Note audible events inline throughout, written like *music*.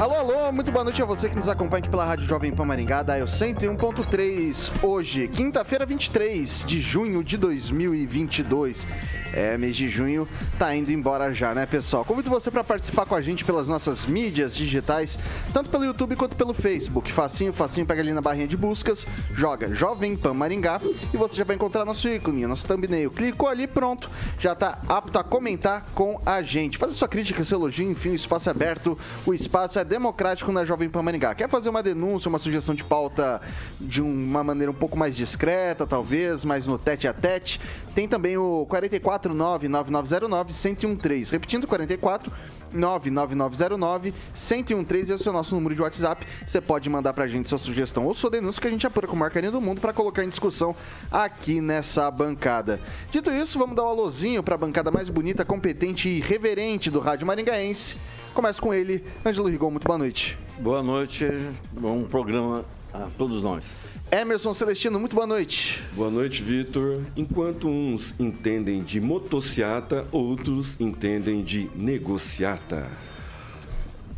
Alô, alô, muito boa noite a você que nos acompanha aqui pela Rádio Jovem Pan Maringá, da 101.3. Hoje, quinta-feira, 23 de junho de 2022. É, mês de junho tá indo embora já, né, pessoal? Convido você para participar com a gente pelas nossas mídias digitais, tanto pelo YouTube quanto pelo Facebook. Facinho, facinho, pega ali na barrinha de buscas, joga Jovem Pan Maringá e você já vai encontrar nosso ícone, nosso thumbnail. Clicou ali, pronto, já tá apto a comentar com a gente. Faça sua crítica, seu elogio, enfim, o espaço é aberto, o espaço é democrático na Jovem Pan Maringá. Quer fazer uma denúncia, uma sugestão de pauta de uma maneira um pouco mais discreta, talvez, mais no tete a tete? Tem também o 44 499-9909-1013. Repetindo, 44 99909 1013 esse é o nosso número de WhatsApp. Você pode mandar pra gente sua sugestão ou sua denúncia que a gente apura com o Marcarinho do Mundo para colocar em discussão aqui nessa bancada. Dito isso, vamos dar um alôzinho pra bancada mais bonita, competente e reverente do Rádio Maringaense. Começa com ele, Ângelo Rigon, muito boa noite. Boa noite, bom programa a todos nós. Emerson Celestino, muito boa noite. Boa noite, Vitor. Enquanto uns entendem de motociata, outros entendem de negociata.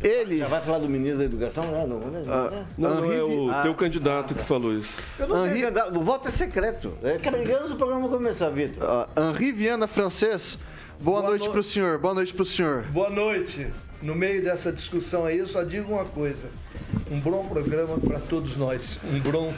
Ele. Já vai falar do ministro da Educação? Não, não, não, ah, não, não é o ah, teu candidato que falou isso. Eu não Henri... tenho. O voto é secreto. É antes do programa começar, Vitor. Uh, Henri Viana Francês, boa, boa noite no... para o senhor. Boa noite para o senhor. Boa noite. No meio dessa discussão aí, eu só digo uma coisa. Um bom programa para todos nós. Um bom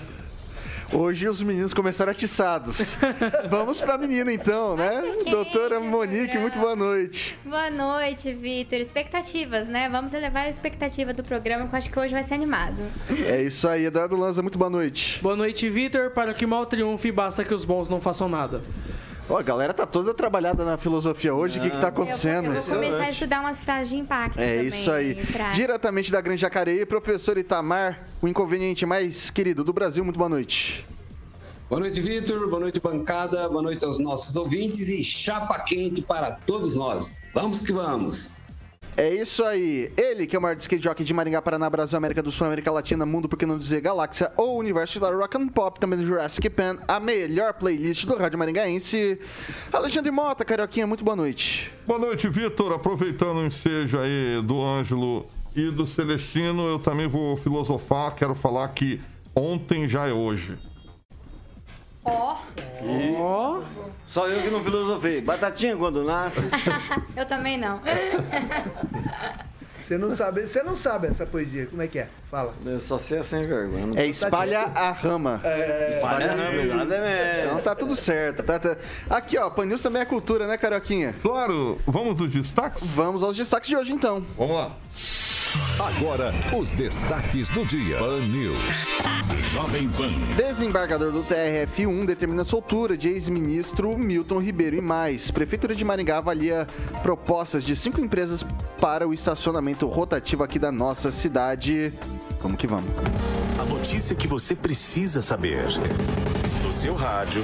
Hoje os meninos começaram atiçados. *laughs* Vamos para a menina então, né? Doutora Monique, muito boa noite. Boa noite, Vitor. Expectativas, né? Vamos elevar a expectativa do programa, que eu acho que hoje vai ser animado. É isso aí, Eduardo Lanza, muito boa noite. Boa noite, Vitor. Para que mal triunfe, basta que os bons não façam nada. Ó, a galera tá toda trabalhada na filosofia hoje. O que, que tá acontecendo? Eu vou, eu vou começar a estudar umas frases de impacto. É também, isso aí. Pra... Diretamente da Grande Jacareí, professor Itamar, o inconveniente mais querido do Brasil. Muito boa noite. Boa noite, Vitor. Boa noite, bancada. Boa noite aos nossos ouvintes e chapa quente para todos nós. Vamos que vamos. É isso aí. Ele, que é o maior skate jockey de Maringá, Paraná, Brasil, América do Sul, América Latina, Mundo, por que não dizer Galáxia ou Universo da Rock and Pop, também do Jurassic Pan, a melhor playlist do Rádio Maringaense. Alexandre Mota, Carioquinha, muito boa noite. Boa noite, Vitor. Aproveitando o ensejo aí do Ângelo e do Celestino, eu também vou filosofar. Quero falar que ontem já é hoje. Ó. Ó. Só eu que não filosofei. Batatinha quando nasce. *laughs* eu também não. Você não sabe, você não sabe essa poesia. Como é que é? Fala. Eu só sei sem vergonha. É espalha a rama. É, espalha a rama, nada é. Então tá tudo certo. Tá, tá. Aqui, ó, Panils também é cultura, né, Carioquinha? Claro. Vamos dos destaques? Vamos aos destaques de hoje, então. Vamos lá. Agora, os destaques do dia. Pan News. Jovem Pan. Desembargador do TRF1 determina a soltura de ex-ministro Milton Ribeiro e mais. Prefeitura de Maringá avalia propostas de cinco empresas para o estacionamento rotativo aqui da nossa cidade. Vamos que vamos. A notícia que você precisa saber. No seu rádio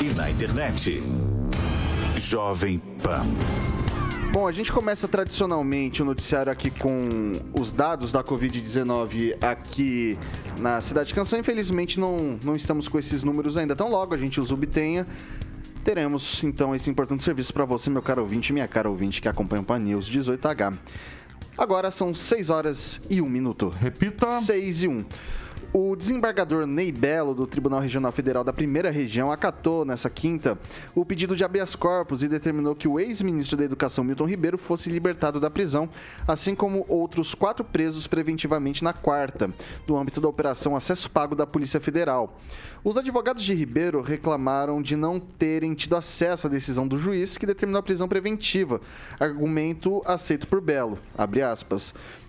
e na internet. Jovem Pan. Bom, a gente começa tradicionalmente o noticiário aqui com os dados da Covid-19 aqui na Cidade de Canção. Infelizmente, não, não estamos com esses números ainda tão logo, a gente os obtenha. Teremos então esse importante serviço para você, meu caro ouvinte, minha cara ouvinte que acompanha o Pan News 18H. Agora são 6 horas e 1 minuto. Repita. 6 e 1. O desembargador Ney Belo, do Tribunal Regional Federal da Primeira Região, acatou nessa quinta o pedido de habeas corpus e determinou que o ex-ministro da Educação Milton Ribeiro fosse libertado da prisão, assim como outros quatro presos preventivamente na quarta, no âmbito da Operação Acesso Pago da Polícia Federal. Os advogados de Ribeiro reclamaram de não terem tido acesso à decisão do juiz que determinou a prisão preventiva, argumento aceito por Belo.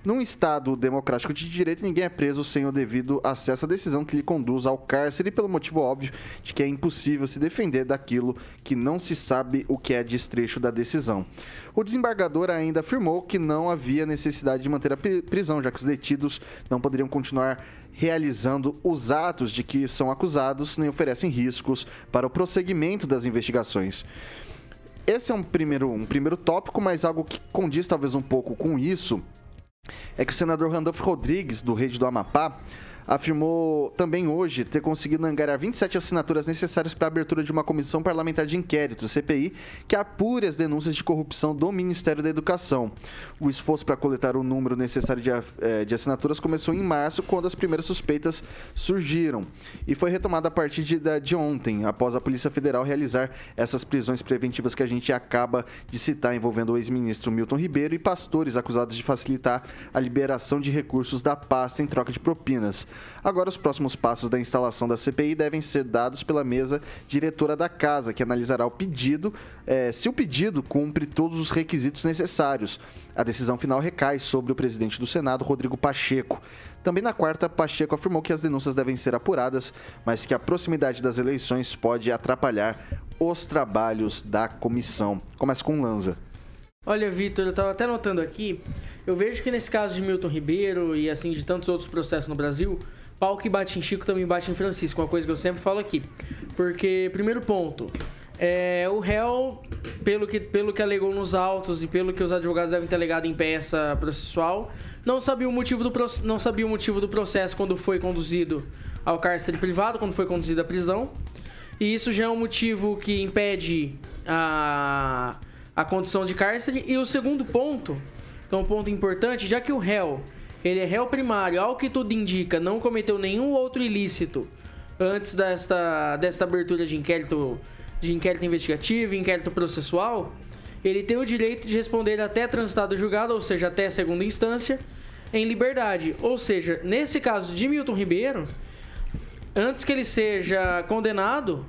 Num Estado democrático de direito, ninguém é preso sem o devido acesso à decisão que lhe conduz ao cárcere, pelo motivo óbvio de que é impossível se defender daquilo que não se sabe o que é destrecho da decisão. O desembargador ainda afirmou que não havia necessidade de manter a prisão, já que os detidos não poderiam continuar realizando os atos de que são acusados, nem oferecem riscos para o prosseguimento das investigações. Esse é um primeiro, um primeiro tópico, mas algo que condiz talvez um pouco com isso é que o senador Randolfo Rodrigues, do Rede do Amapá, afirmou também hoje ter conseguido angariar 27 assinaturas necessárias para a abertura de uma comissão parlamentar de inquérito, CPI, que apure as denúncias de corrupção do Ministério da Educação. O esforço para coletar o número necessário de, eh, de, assinaturas começou em março, quando as primeiras suspeitas surgiram, e foi retomada a partir de, de ontem, após a Polícia Federal realizar essas prisões preventivas que a gente acaba de citar, envolvendo o ex-ministro Milton Ribeiro e pastores acusados de facilitar a liberação de recursos da pasta em troca de propinas. Agora, os próximos passos da instalação da CPI devem ser dados pela mesa diretora da casa, que analisará o pedido, é, se o pedido cumpre todos os requisitos necessários. A decisão final recai sobre o presidente do Senado, Rodrigo Pacheco. Também na quarta, Pacheco afirmou que as denúncias devem ser apuradas, mas que a proximidade das eleições pode atrapalhar os trabalhos da comissão. Começa com Lanza. Olha, Vitor, eu estava até notando aqui, eu vejo que nesse caso de Milton Ribeiro e assim de tantos outros processos no Brasil, pau que bate em Chico também bate em Francisco, uma coisa que eu sempre falo aqui. Porque, primeiro ponto, é, o réu, pelo que, pelo que alegou nos autos e pelo que os advogados devem ter alegado em peça processual, não sabia o motivo do, não sabia o motivo do processo quando foi conduzido ao cárcere privado, quando foi conduzido à prisão. E isso já é um motivo que impede a a condição de cárcere. E o segundo ponto, que é um ponto importante, já que o réu, ele é réu primário, ao que tudo indica, não cometeu nenhum outro ilícito antes desta, desta abertura de inquérito, de inquérito investigativo, inquérito processual, ele tem o direito de responder até transitado julgado, ou seja, até segunda instância, em liberdade. Ou seja, nesse caso de Milton Ribeiro, antes que ele seja condenado,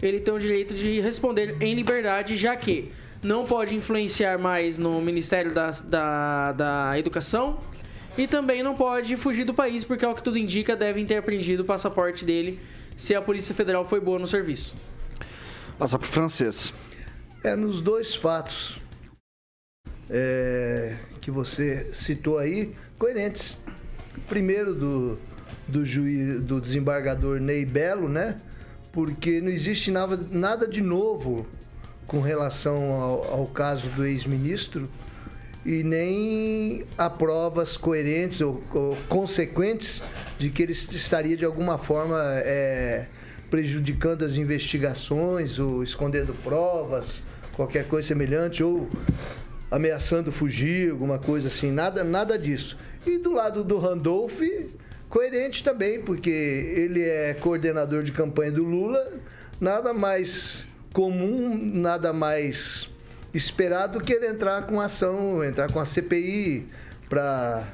ele tem o direito de responder em liberdade, já que não pode influenciar mais no Ministério da, da, da Educação e também não pode fugir do país, porque, ao que tudo indica, devem ter apreendido o passaporte dele se a Polícia Federal foi boa no serviço. Passa para o francês. É, nos dois fatos é, que você citou aí, coerentes. Primeiro, do, do, juiz, do desembargador Ney Belo, né? Porque não existe nada, nada de novo com relação ao, ao caso do ex-ministro e nem há provas coerentes ou, ou, consequentes de que ele estaria de alguma forma é, prejudicando as investigações ou escondendo provas, qualquer coisa semelhante, ou ameaçando fugir, alguma coisa assim, nada, nada disso. E do lado do Randolph, coerente também, porque ele é coordenador de campanha do Lula, nada mais comum, nada mais esperado que ele entrar com ação, entrar com a CPI para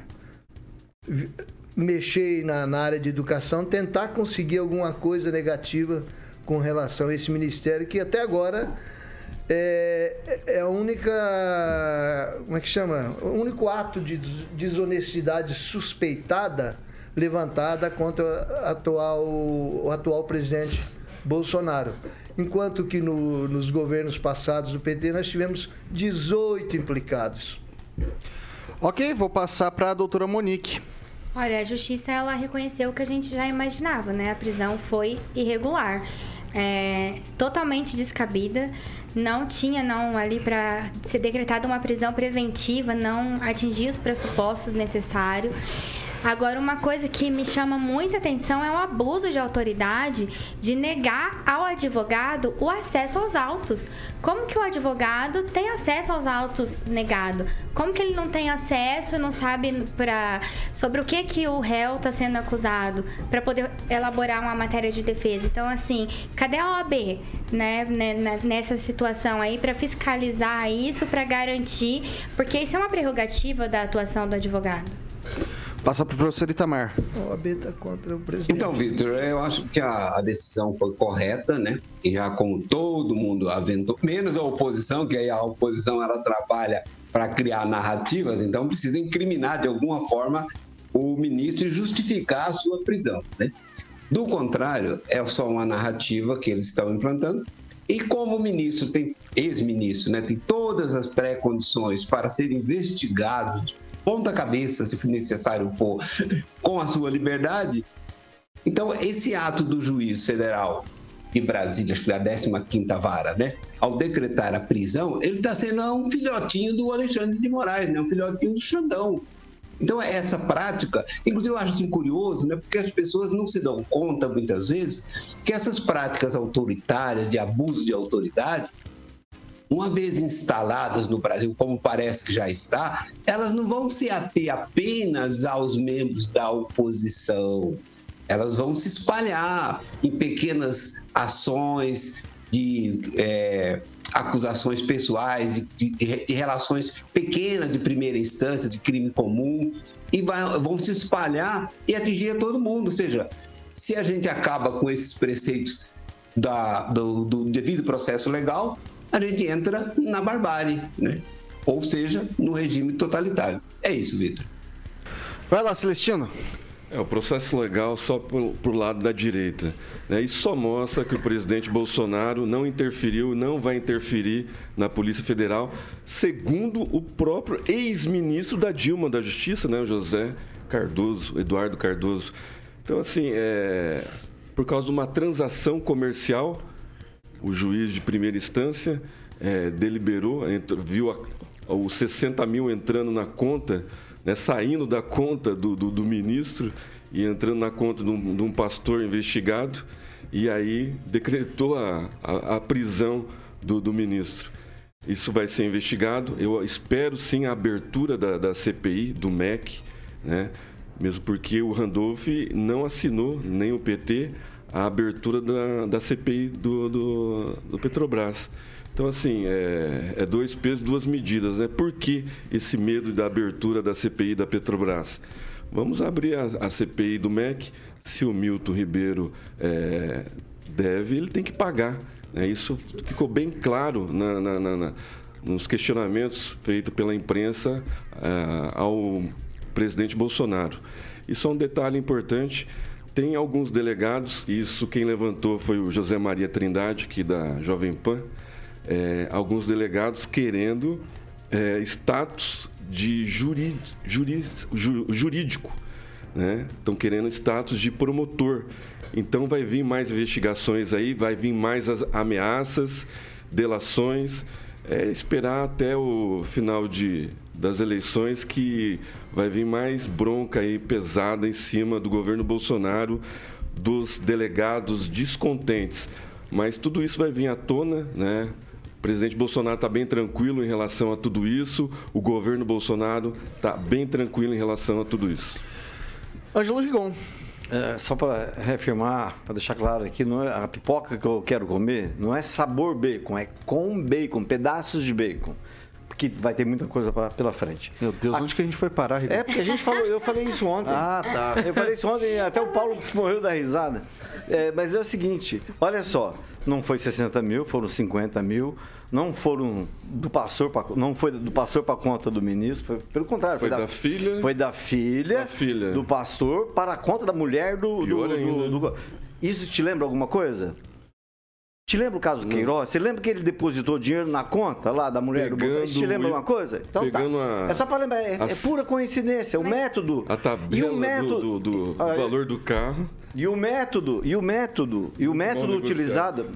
mexer na, na, área de educação, tentar conseguir alguma coisa negativa com relação a esse ministério que até agora é, é a única, como é que chama? O único ato de desonestidade suspeitada levantada contra o atual, o atual presidente Bolsonaro enquanto que no, nos governos passados do PT nós tivemos 18 implicados. Ok, vou passar para a doutora Monique. Olha, a justiça ela reconheceu o que a gente já imaginava, né? A prisão foi irregular, é, totalmente descabida, não tinha não ali para ser decretada uma prisão preventiva, não atingia os pressupostos necessários. Agora, uma coisa que me chama muita atenção é o abuso de autoridade de negar ao advogado o acesso aos autos. Como que o advogado tem acesso aos autos negado? Como que ele não tem acesso e não sabe pra, sobre o que que o réu está sendo acusado para poder elaborar uma matéria de defesa? Então, assim, cadê a OAB, né, né nessa situação aí para fiscalizar isso, para garantir, porque isso é uma prerrogativa da atuação do advogado. Passa para o professor Itamar. O AB está contra o presidente. Então, Vitor, eu acho que a, a, decisão foi correta, né? E já como todo mundo aventou, menos a oposição, que aí a oposição ela trabalha para criar narrativas, então precisa incriminar de alguma forma o ministro e justificar a sua prisão, né? Do contrário, é só uma narrativa que eles estão implantando. E como o ministro tem, ex-ministro, né, tem todas as pré-condições para ser investigado ponta cabeça, se necessário for, com a sua liberdade. Então, esse ato do juiz federal de Brasília, acho que da 15ª vara, né? Ao decretar a prisão, ele está sendo um filhotinho do Alexandre de Moraes, né? Um filhotinho do Xandão. Então, essa prática, inclusive eu acho assim curioso, né, porque as pessoas não se dão conta, muitas vezes, que essas práticas autoritárias, de abuso de autoridade, uma vez instaladas no Brasil, como parece que já está, elas não vão se ater apenas aos membros da oposição. Elas vão se espalhar em pequenas ações de é, acusações pessoais, de, de, de, relações pequenas de primeira instância, de crime comum, e vai, vão se espalhar e atingir todo mundo. Ou seja, se a gente acaba com esses preceitos da, do, do devido processo legal, a gente entra na barbárie, né? ou seja, no regime totalitário. É isso, Vitor. Vai lá, Celestino. É, o processo legal só por, por lado da direita. Né? Isso só mostra que o presidente Bolsonaro não interferiu, não vai interferir na Polícia Federal, segundo o próprio ex-ministro da Dilma da Justiça, né? o José Cardoso, Eduardo Cardoso. Então, assim, é, por causa de uma transação comercial, o juiz de primeira instância é, deliberou, viu a, os 60 mil entrando na conta né, saindo da conta do, do, do, ministro e entrando na conta de um, de um, pastor investigado, e aí decretou a, a, a prisão do, do, ministro. Isso vai ser investigado. Eu espero sim a abertura da, da CPI, do MEC, né? mesmo porque o Randolph não assinou, nem o PT, a abertura da, da CPI do, do, do Petrobras. Então, assim, é, é, dois pesos, duas medidas, né? Por que esse medo da abertura da CPI da Petrobras? Vamos abrir a, a CPI do MEC. Se o Milton Ribeiro é, deve, ele tem que pagar. Né? Isso ficou bem claro na, na, na, nos questionamentos feitos pela imprensa é, ao presidente Bolsonaro. E só um detalhe importante: tem alguns delegados, isso quem levantou foi o José Maria Trindade, que da Jovem Pan é, alguns delegados querendo é, status de juri, juri, ju, jurídico. Né? Estão querendo status de promotor. Então vai vir mais investigações aí, vai vir mais as ameaças, delações. É, esperar até o final de, das eleições que vai vir mais bronca aí pesada em cima do governo Bolsonaro, dos delegados descontentes. Mas tudo isso vai vir à tona, né? O presidente Bolsonaro está bem tranquilo em relação a tudo isso, o governo Bolsonaro está bem tranquilo em relação a tudo isso. Ângelo Rigon. É, só para reafirmar, para deixar claro aqui, não é, a pipoca que eu quero comer não é sabor bacon, é com bacon, pedaços de bacon que vai ter muita coisa pra, pela frente. Meu Deus, a... onde que a gente foi parar, Rigon? É, porque a gente falou, eu falei isso ontem. Ah, tá. Eu falei isso ontem, até o Paulo *laughs* morreu da risada. É, mas é o seguinte, olha só, não foi 60 mil, foram 50 mil. Não foram do pastor pra, não foi do pastor para conta do ministro, foi pelo contrário, foi, foi da, da, filha. Foi da filha, da filha do pastor para a conta da mulher do, Pior do, ainda. Do, do, Isso te lembra alguma coisa? Te lembra o caso do Queiroz? Você lembra que ele depositou dinheiro na conta lá da mulher pegando do Bolsonaro? Te lembra alguma coisa? Então pegando tá. A, é só para lembrar, é, é, pura coincidência. O método. A tabela e o método, do, do, do ah, valor do carro. E o método, e o método, e o método utilizado.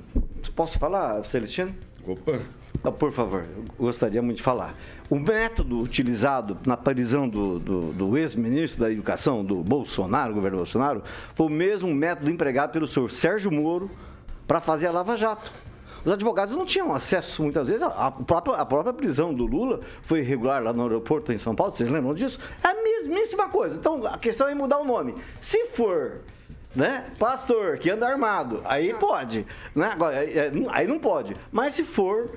Posso falar, Celestino? Opa! Ah, Por favor, eu gostaria muito de falar. O método utilizado na prisão do, do- do ex-ministro da Educação, do Bolsonaro, governo Bolsonaro, foi o mesmo método empregado pelo senhor Sérgio Moro para fazer a Lava Jato. Os advogados não tinham acesso, muitas vezes, à própria, a própria prisão do Lula foi irregular lá no aeroporto em São Paulo, vocês lembram disso? É a mesmíssima coisa. Então, a questão é mudar o nome. Se for né? Pastor que anda armado, aí pode, né? Agora, é, é, aí não pode. Mas se for,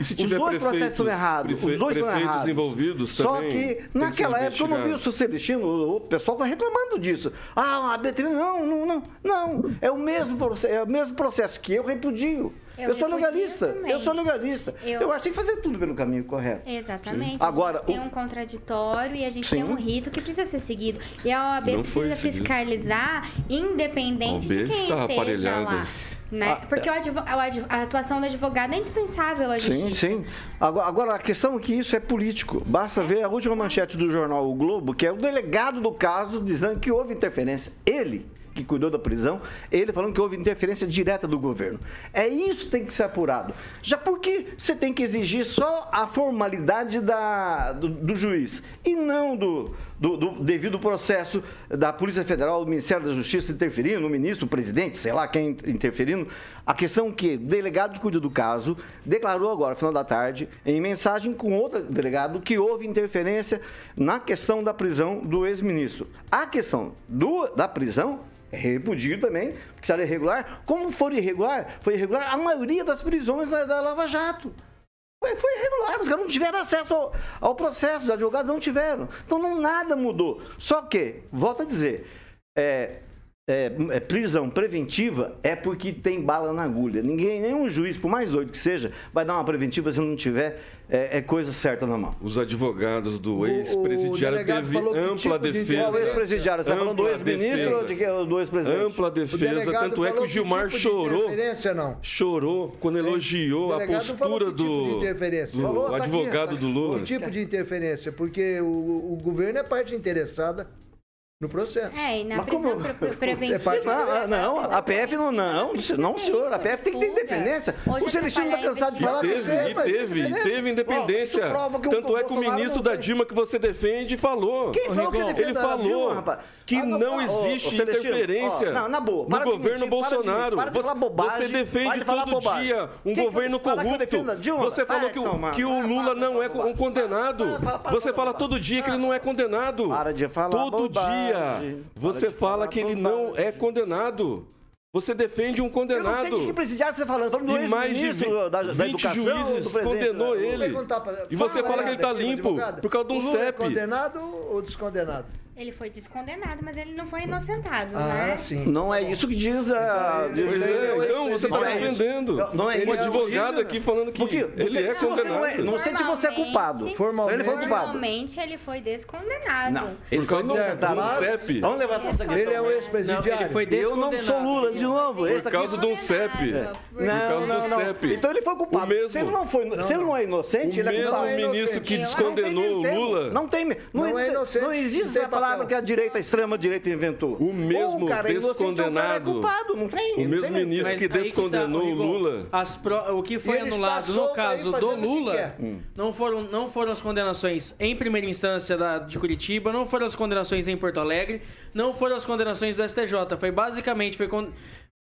os tiver dois processos estão errados, os dois estão errados. envolvidos Só também que tem que naquela época eu não vi o Celestino, o pessoal tá reclamando disso. Ah, a B3, não, não, não, não. É o mesmo processo, é o mesmo processo que eu repudio. Eu Eu, sou legalista. também. Eu sou legalista. Eu- Eu, acho que tem que fazer tudo pelo caminho correto. Exatamente. Agora, a gente tem o- um contraditório e a gente Sim. tem um rito que precisa ser seguido. E a OAB Não precisa fiscalizar, independente OAB de quem está esteja aparelhada. lá. Né? Ah, Porque o advo- a atuação do advogado é indispensável à justiça. Sim, sim. Agora, agora, a questão é que isso é político. Basta ver a última manchete do jornal O Globo, que é o delegado do caso dizendo que houve interferência. Ele, que cuidou da prisão, ele falando que houve interferência direta do governo. É isso que tem que ser apurado. Já porque você tem que exigir só a formalidade da, do, do juiz e não do, do, do devido processo da Polícia Federal, do Ministério da Justiça interferindo, o ministro, o presidente, sei lá quem interferindo. A questão que o delegado que cuida do caso declarou agora, final da tarde, em mensagem com outro delegado, que houve interferência na questão da prisão do ex-ministro. A questão do, da prisão é repudio também, porque se ela é irregular, como for irregular, foi irregular a maioria das prisões da, da Lava Jato. Foi, foi os caras não tiveram acesso ao, ao processo, os advogados não tiveram. Então não, nada mudou. Só que, volto a dizer, é, é, é, prisão preventiva é porque tem bala na agulha. Ninguém, nenhum juiz, por mais doido que seja, vai dar uma preventiva se não tiver é, é coisa certa na mão. Os advogados do o ex-presidiário teve falou que ampla tipo de defesa. Qual ex-presidiário? Você está falando do Ampla ex-ministro ou defesa. de que é o do ex-presidente? Ampla O defesa, tanto é que o Gilmar tipo de chorou. interferência, não. Chorou quando elogiou O a postura que tipo de do, interferência? do Falou, tá aqui, advogado tá aqui. do Lula. O tipo de interferência, porque o, o governo é parte interessada no processo. É, e na Mas prisão como- pre- pre- preventiva. É parte- Não, ah, não, a PF não, não, não, senhor, a PF tem que ter independência. Hoje O Celestino está cansado de E falar teve, com você, e mas- teve, e beleza. teve independência. O Tanto é que o ministro da. Dilma que você defende falou. Quem falou que defende Ele falou Dilma, que Ah, não existe interferência ó, não, na boa, no para de governo mentir, para de- Bolsonaro. para de Você- falar bobagem, você defende para de falar todo bobagem. dia um Quem governo corrupto. Você falou que, o- que o Lula não é um condenado. Você fala todo dia que ele não é condenado. Para de falar Todo bobagem. Você fala falar que ele não é condenado. Você defende um Eu não sei condenado. de que presidiário você está falando. Falando do E mais de ex-ministro da, da 20 educação, juízes presidente, condenou né? ele. Pra- E você fala que ele tá aqui, limpo por causa de um é CEP. condenado ou descondenado? Ele foi descondenado, mas ele não foi inocentado, Ah, né? sim. Não é isso que diz a. Então, diz- Ele é é, o então você está Não é isso. defendendo. Não é um isso. advogado aqui falando que Porque ele você- é se você não é- condenado. não sei se você é culpado. Formalmente- Ele foi culpado. Formalmente, ele foi descondenado. Não, ele Por causa foi do- inocentado. do CEP. Vamos levantar essa questão. Ele é o Não, ex-presidiário. ele foi Eu não descondenado. sou Lula de novo. Por causa de um CEP. Por- Não, causa do. CEP. Então ele foi culpado. O mesmo. Se ele não, foi, se ele não é inocente, O ele é mesmo culpado. é ministro inocente. que descondenou o. Lula. Não tem. Não, Não é inocente, não existe essa palavra que a direita, a extrema direita inventou. O mesmo Ou cara é inocente, ou o cara é descondenado. culpado. Não tem. O mesmo tem- ministro Mas que aí tá, descondenou o Lula. as pro- o que foi anulado no caso do que Lula quer. não foram, não foram as condenações em primeira instância da, de Curitiba, não foram as condenações em Porto Alegre, não foram as condenações do STJ. Foi basicamente foi, con-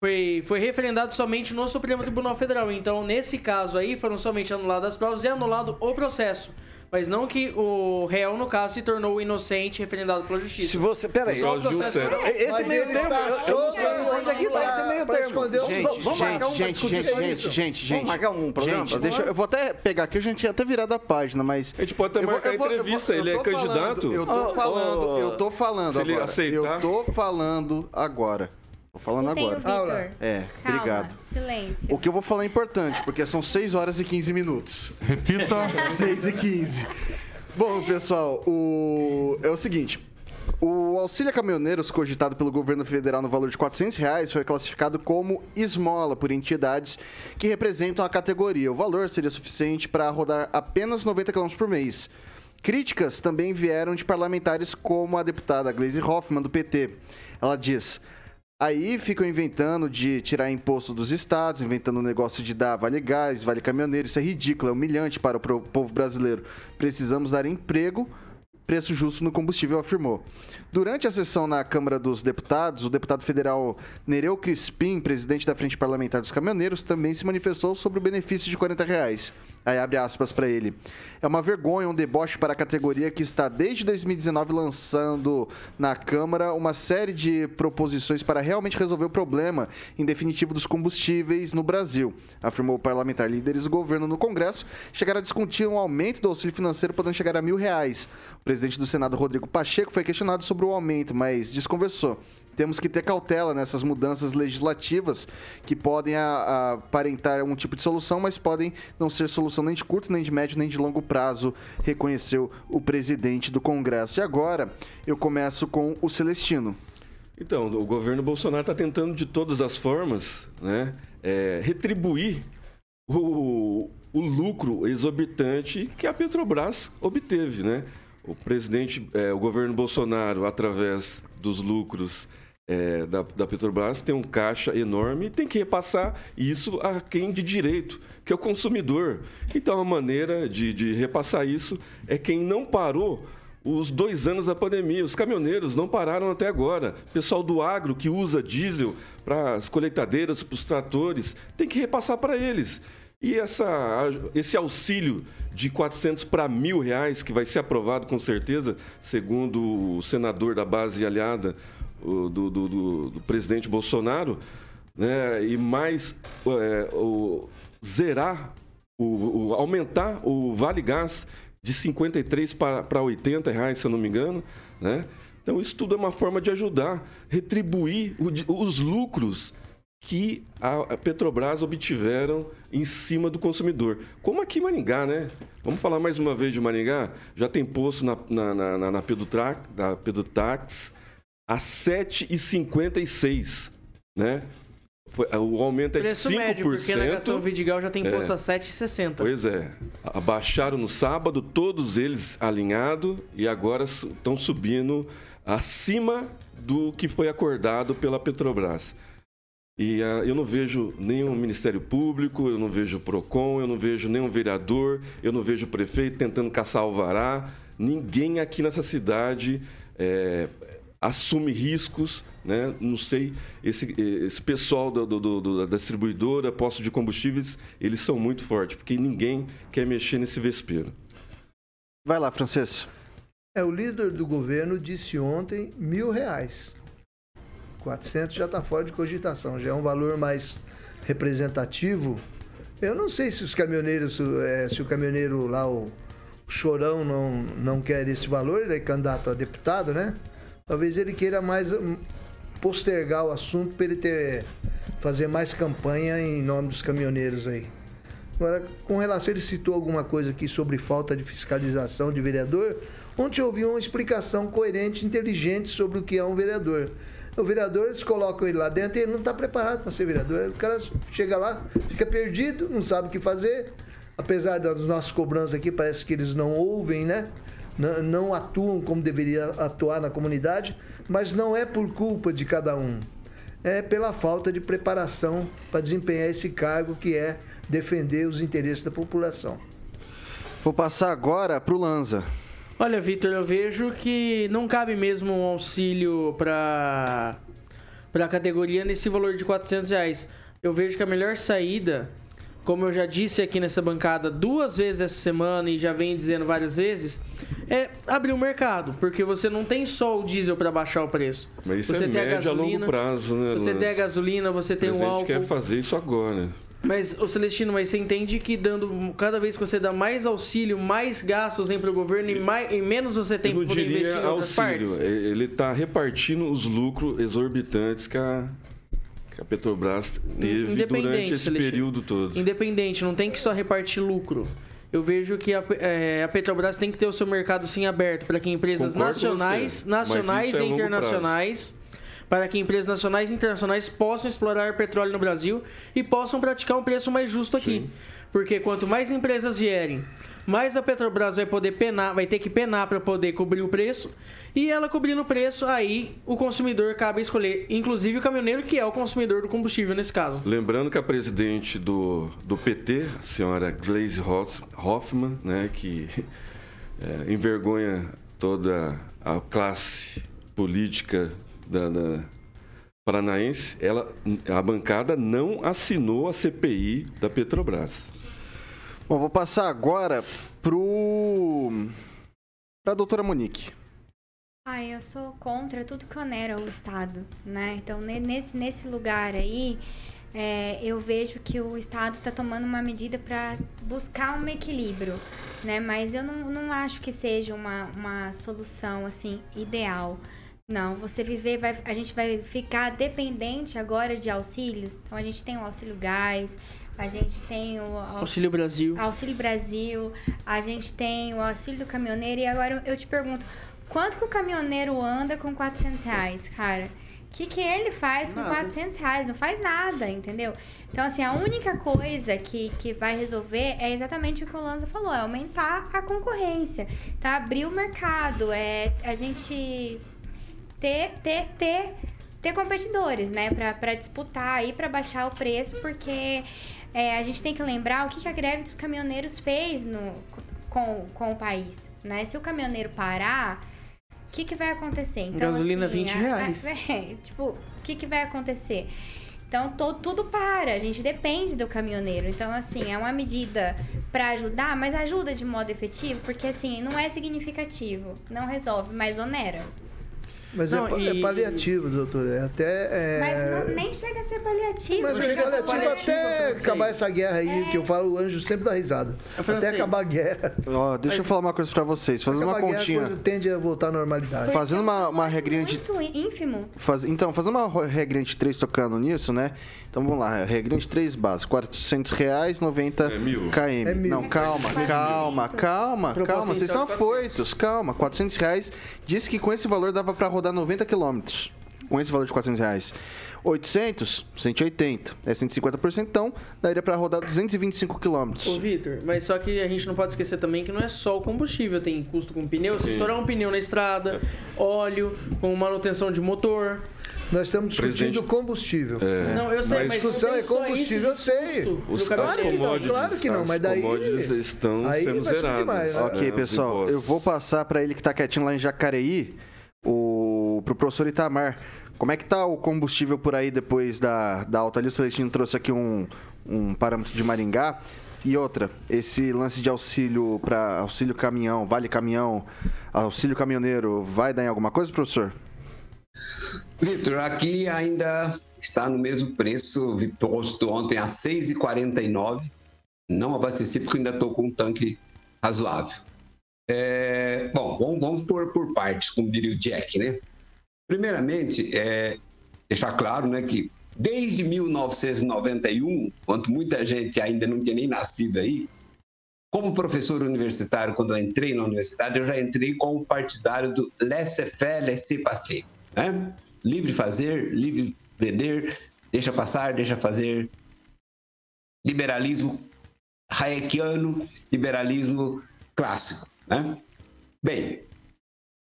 foi, foi referendado somente no Supremo Tribunal Federal. Então, nesse caso aí, foram somente anuladas as provas e anulado o processo. Mas não que o réu, no caso, se tornou inocente referendado pela justiça. Se você. Peraí. Processo- CEP. Esse meio eu, não sei aí onde é que tá esse meio os- Gente, vamos marcar um gente, gente, gente, gente, Vamos marcar um programa? Gente, deixa, eu vou até pegar aqui, a gente tinha até virado a página, mas. A gente pode até marcar entrevista, ele é candidato. eu tô Oh, falando, oh, eu tô falando se ele agora. aceitar. Eu tô falando agora. Tô falando agora. Aula. É, Calma, obrigado. Silêncio. O que eu vou falar é importante, porque são 6 horas e 15 minutos. Repita. *laughs* 6 e 15. Bom, pessoal, o... é o seguinte. O auxílio a caminhoneiros cogitado pelo governo federal no valor de 400 reais foi classificado como esmola por entidades que representam a categoria. O valor seria suficiente para rodar apenas 90 km por mês. Críticas também vieram de parlamentares como a deputada Gleisi Hoffmann, do PT. Ela diz: Aí ficam inventando de tirar imposto dos estados, inventando o negócio de dar vale gás, vale caminhoneiro. Isso é ridículo, é humilhante para o povo brasileiro. Precisamos dar emprego, preço justo no combustível, afirmou. Durante a sessão na Câmara dos Deputados, o deputado federal Nereu Crispim, presidente da Frente Parlamentar dos Caminhoneiros, também se manifestou sobre o benefício de 40 reais. Aí abre aspas para ele. É uma vergonha, um deboche para a categoria que está desde 2019 lançando na Câmara uma série de proposições para realmente resolver o problema, em definitivo, dos combustíveis no Brasil, afirmou o parlamentar. Líderes do governo no Congresso chegaram a discutir um aumento do auxílio financeiro podendo chegar a mil reais. O presidente do Senado, Rodrigo Pacheco, foi questionado sobre o aumento, mas desconversou. Temos que ter cautela nessas mudanças legislativas que podem aparentar um tipo de solução, mas podem não ser solução nem de curto, nem de médio, nem de longo prazo, reconheceu o presidente do Congresso. E agora eu começo com o Celestino. Então, o governo Bolsonaro está tentando de todas as formas né, é, retribuir o, o lucro exorbitante que a Petrobras obteve. Né? O presidente, é, o governo Bolsonaro, através dos lucros é, da, da Petrobras, tem um caixa enorme e tem que repassar isso a quem de direito, que é o consumidor. Então, a maneira de, de repassar isso é quem não parou os dois anos da pandemia. Os caminhoneiros não pararam até agora. O pessoal do agro que usa diesel para as colheitadeiras, para os tratores, tem que repassar para eles. E essa, esse auxílio de 400 para mil reais, que vai ser aprovado com certeza, segundo o senador da base aliada do, do, do- do presidente Bolsonaro, né, e mais é, o, zerar, o, o- aumentar o Vale Gás de 53 para, para 80 reais, se eu não me engano, né? Então isso tudo é uma forma de ajudar, retribuir o os lucros que a Petrobras obtiveram em cima do consumidor. Como aqui em Maringá, né? Vamos falar mais uma vez de Maringá? Já tem posto na, na, na, na, na Pedutra- da Pedutax a 7,56, né? O aumento é Preço de 5%. médio, porque na Gastão Vidigal já tem É. posto a 7,60. Pois é. Abaixaram no sábado, todos eles alinhados, e agora estão subindo acima do que foi acordado pela Petrobras. E ah, eu não vejo nenhum Ministério Público, eu não vejo o PROCON, eu não vejo nenhum vereador, eu não vejo o prefeito tentando caçar alvará. Ninguém aqui nessa cidade é, assume riscos, né? Não sei, esse, esse pessoal do- do- do- da distribuidora, posto de combustíveis, eles são muito fortes, porque ninguém quer mexer nesse vespeiro. Vai lá, Francês. É, o líder do governo disse ontem mil reais. 400 já está fora de cogitação, já é um valor mais representativo. Eu não sei se os caminhoneiros, eh, se o caminhoneiro lá, o Chorão, não, não quer esse valor, ele é candidato a deputado, né? Talvez ele queira mais hum, postergar o assunto para ele ter, fazer mais campanha em nome dos caminhoneiros aí. Agora, com relação, ele citou alguma coisa aqui sobre falta de fiscalização de vereador. Ontem eu ouvi uma explicação coerente, inteligente sobre o que é um vereador. O vereador, eles colocam ele lá dentro e ele não está preparado para ser vereador. O cara chega lá, fica perdido, não sabe o que fazer. Apesar das nossas cobranças aqui, parece que eles não ouvem, né? Não, não atuam como deveria atuar na comunidade, mas não é por culpa de cada um é pela falta de preparação para desempenhar esse cargo que é defender os interesses da população. Vou passar agora pro Lanza. Olha, Vitor, eu vejo que não cabe mesmo um auxílio para a categoria nesse valor de 400 reais. Eu vejo que a melhor saída, como eu já disse aqui nessa bancada duas vezes essa semana e já venho dizendo várias vezes, é abrir o mercado, porque você não tem só o diesel para baixar o preço. Mas isso você é tem a médio a longo gasolina, prazo, né, Você tem a Lance? gasolina, você O tem o presidente álcool. quer fazer isso agora. Mas, ô Celestino, mas você entende que dando cada vez que você dá mais auxílio, mais gastos vem pro governo e, mais, e menos você tem para investir em outras auxílio, partes? ele está repartindo os lucros exorbitantes que a, que a Petrobras teve durante esse Celestino. período todo. Independente, não tem que só repartir lucro. Eu vejo que a, é, a Petrobras tem que ter o seu mercado sim aberto para que empresas Concordo nacionais, você, nacionais é e internacionais para que empresas nacionais e internacionais possam explorar petróleo no Brasil e possam praticar um preço mais justo aqui. Sim. Porque quanto mais empresas vierem, mais a Petrobras vai poder penar, vai ter que penar para poder cobrir o preço. E ela cobrindo o preço, aí o consumidor cabe escolher, inclusive o caminhoneiro, que é o consumidor do combustível nesse caso. Lembrando que a presidente do, do PT, a senhora Gleisi Hoffmann, né, que *laughs* é, envergonha toda a classe política da, da paranaense, ela, a bancada não assinou a CPI da Petrobras. Bom, vou passar agora pro para a doutora Monique. Ah, eu sou contra tudo que onera o Estado, né? Então, nesse, nesse lugar aí, é, eu vejo que o Estado está tomando uma medida para buscar um equilíbrio, né? Mas eu não, não acho que seja uma, uma solução, assim, ideal. Não, você viver, vai, a gente vai ficar dependente agora de auxílios. Então, a gente tem o auxílio gás, a gente tem o Auxílio Brasil. Auxílio Brasil, a gente tem o auxílio do caminhoneiro. E agora eu te pergunto, quanto que o caminhoneiro anda com 400 reais, cara? O que, que ele faz com nada. 400 reais? Não faz nada, entendeu? Então, assim, a única coisa que, que vai resolver é exatamente o que o Lanza falou, é aumentar a concorrência, tá? Abrir o mercado, é a gente ter, ter, ter, ter competidores, né? Para disputar aí, para baixar o preço, porque é, a gente tem que lembrar o que, que a greve dos caminhoneiros fez no, com, com o país. Né? Se o caminhoneiro parar, o que, que vai acontecer? Então, Gasolina assim, 20 reais. A, *laughs* a, é, tipo, o que, que vai acontecer? Então, to, tudo para, a gente depende do caminhoneiro. Então, assim, é uma medida para ajudar, mas ajuda de modo efetivo, porque, assim, não é significativo, não resolve, mas onera. Mas é não, é, e... é, paliativo, doutor. É até. É... Mas não, nem chega a ser paliativo. Mas é paliativo, até acabar essa guerra aí, é. que eu falo, o anjo sempre dá risada. Até acabar a guerra. Ó, deixa Mas... eu falar uma coisa pra vocês. Fazendo uma continha. A coisa tende a voltar à normalidade. Fazendo uma, uma regrinha de. Muito ínfimo. Faz... Então, fazendo uma regrinha de três tocando nisso, né? Então vamos lá, regrinha de três bases. 400 reais, 90 é mil. km. É mil. Não, calma, é calma, calma, calma. Vocês estão afoitos, calma. 400 reais. Disse que com esse valor dava pra rodar 90 quilômetros. Com esse valor de 400 reais. 800, 180. É 150%, então daria para rodar 225 quilômetros. Ô, Vitor, mas só que a gente não pode esquecer também que não é só o combustível, tem custo com pneu. Se estourar um pneu na estrada, óleo, com manutenção de motor. Nós estamos discutindo Presidente... combustível. É. Não, eu sei, mas, a discussão é combustível, eu sei. Os claro que não, claro que não, mas daí. Os commodities estão aí sendo zerados. Demais, né? Ok, é, pessoal, eu vou passar para ele que está quietinho lá em Jacareí, pro professor Itamar. Como é que tá o combustível por aí depois da, da alta ali? O Celestino trouxe aqui um, um parâmetro de Maringá. E outra, esse lance de auxílio para auxílio caminhão, vale caminhão, auxílio caminhoneiro, vai dar em alguma coisa, professor? Vitor, aqui ainda está no mesmo preço, posto ontem a 6,49. Não abasteci porque ainda estou com um tanque razoável. É, bom, vamos, vamos por, por partes, como diria o Jack, né? Primeiramente, é, deixar claro né, que desde 1991, quando muita gente ainda não tinha nem nascido aí, como professor universitário, quando eu entrei na universidade, eu já entrei como partidário do laissez-faire, laissez-passer. Né? Livre fazer, livre vender, deixa passar, deixa fazer. Liberalismo hayekiano, liberalismo clássico. Né? Bem,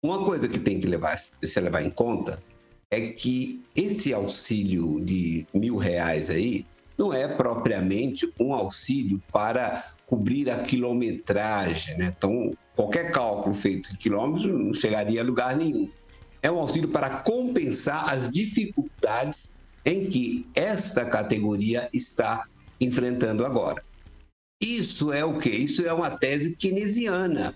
uma coisa que tem que levar, se levar em conta é que esse auxílio de mil reais aí não é propriamente um auxílio para cobrir a quilometragem, né? Então, qualquer cálculo feito em quilômetros não chegaria a lugar nenhum. É um auxílio para compensar as dificuldades em que esta categoria está enfrentando agora. Isso é o que? Isso é uma tese keynesiana.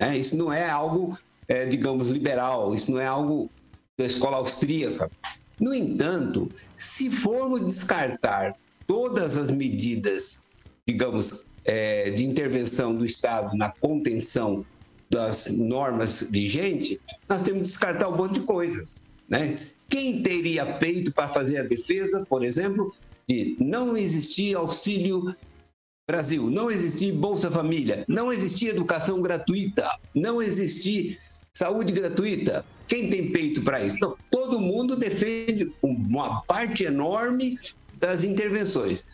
Né? Isso não é algo é, digamos, liberal, isso não é algo da escola austríaca. No entanto, se formos descartar todas as medidas, digamos, é, de intervenção do Estado na contenção das normas vigentes, nós temos que descartar um monte de coisas. Né? Quem teria peito para fazer a defesa, por exemplo, de não existir auxílio Brasil, não existir Bolsa Família, não existir educação gratuita, não existir saúde gratuita, quem tem peito para isso? Não, todo mundo defende uma parte enorme das intervenções.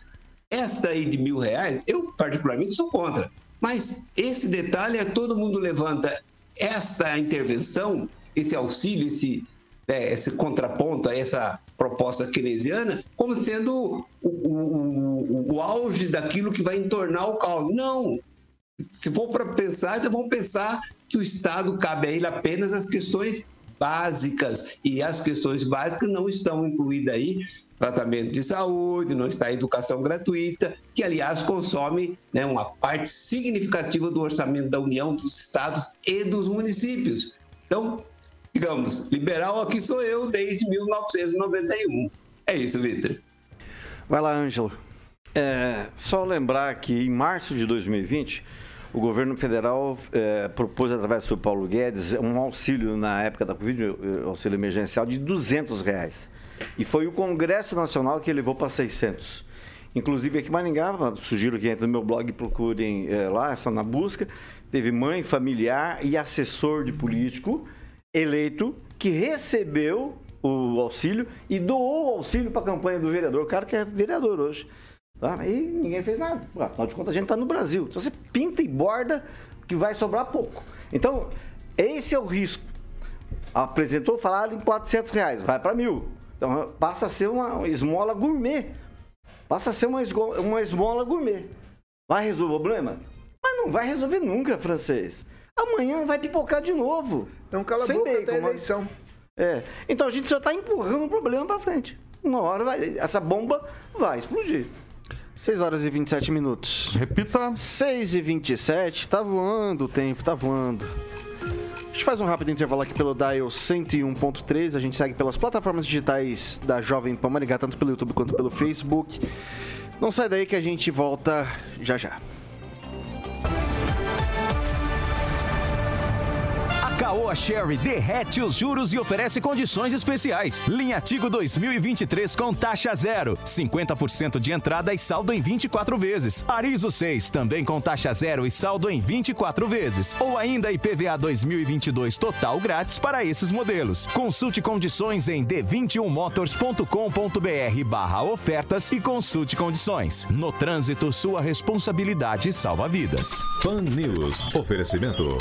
Esta aí de mil reais, eu particularmente sou contra. Mas esse detalhe é todo mundo levanta esta intervenção, esse auxílio, esse, é, esse contraponto a essa proposta keynesiana, como sendo o, o, o, o auge daquilo que vai entornar o caos. Não! Se for para pensar, então vamos pensar que o Estado cabe a ele apenas as questões básicas e as questões básicas não estão incluídas aí tratamento de saúde, não está a educação gratuita, que aliás consome né, uma parte significativa do orçamento da União, dos estados e dos municípios. Então, digamos, liberal aqui sou eu desde 1991. É isso, Vitor. Vai lá, Ângelo. É, só lembrar que em março de 2020 o governo federal é, propôs, através do Paulo Guedes, um auxílio na época da Covid, auxílio emergencial, de 200 reais. E foi o Congresso Nacional que levou para 600. Inclusive aqui em Maringá, sugiro que entre no meu blog procurem é, lá, é só na busca, teve mãe, familiar e assessor de político eleito que recebeu o auxílio e doou o auxílio para a campanha do vereador, o cara que é vereador hoje. Tá? E ninguém fez nada. Afinal de contas, a gente está no Brasil. Então você pinta e borda que vai sobrar pouco. Então, esse é o risco. Apresentou, falaram em 400 reais, vai para mil. Então passa a ser uma esmola gourmet. Passa a ser uma, uma esmola gourmet. Vai resolver o problema? Mas não vai resolver nunca, francês. Amanhã vai pipocar de novo. Então cala a boca até a eleição. É. Então a gente só está empurrando o problema para frente. Uma hora vai, essa bomba vai explodir. 6 horas e 27 minutos. Repita. 6 e 27. Tá voando o tempo, tá voando. A gente faz um rápido intervalo aqui pelo Dial 101.3. A gente segue pelas plataformas digitais da Jovem Pan Maringá, tanto pelo YouTube quanto pelo Facebook. Não sai daí que a gente volta já já. Caoa Sherry derrete os juros e oferece condições especiais. Linha Tigo 2023 com taxa zero, 50% de entrada e saldo em 24 vezes. Arizo 6 também com taxa zero e saldo em 24 vezes. Ou ainda IPVA 2022 total grátis para esses modelos. Consulte condições em d21motors.com.br barra ofertas e consulte condições. No trânsito, sua responsabilidade salva vidas. Pan News. Oferecimento.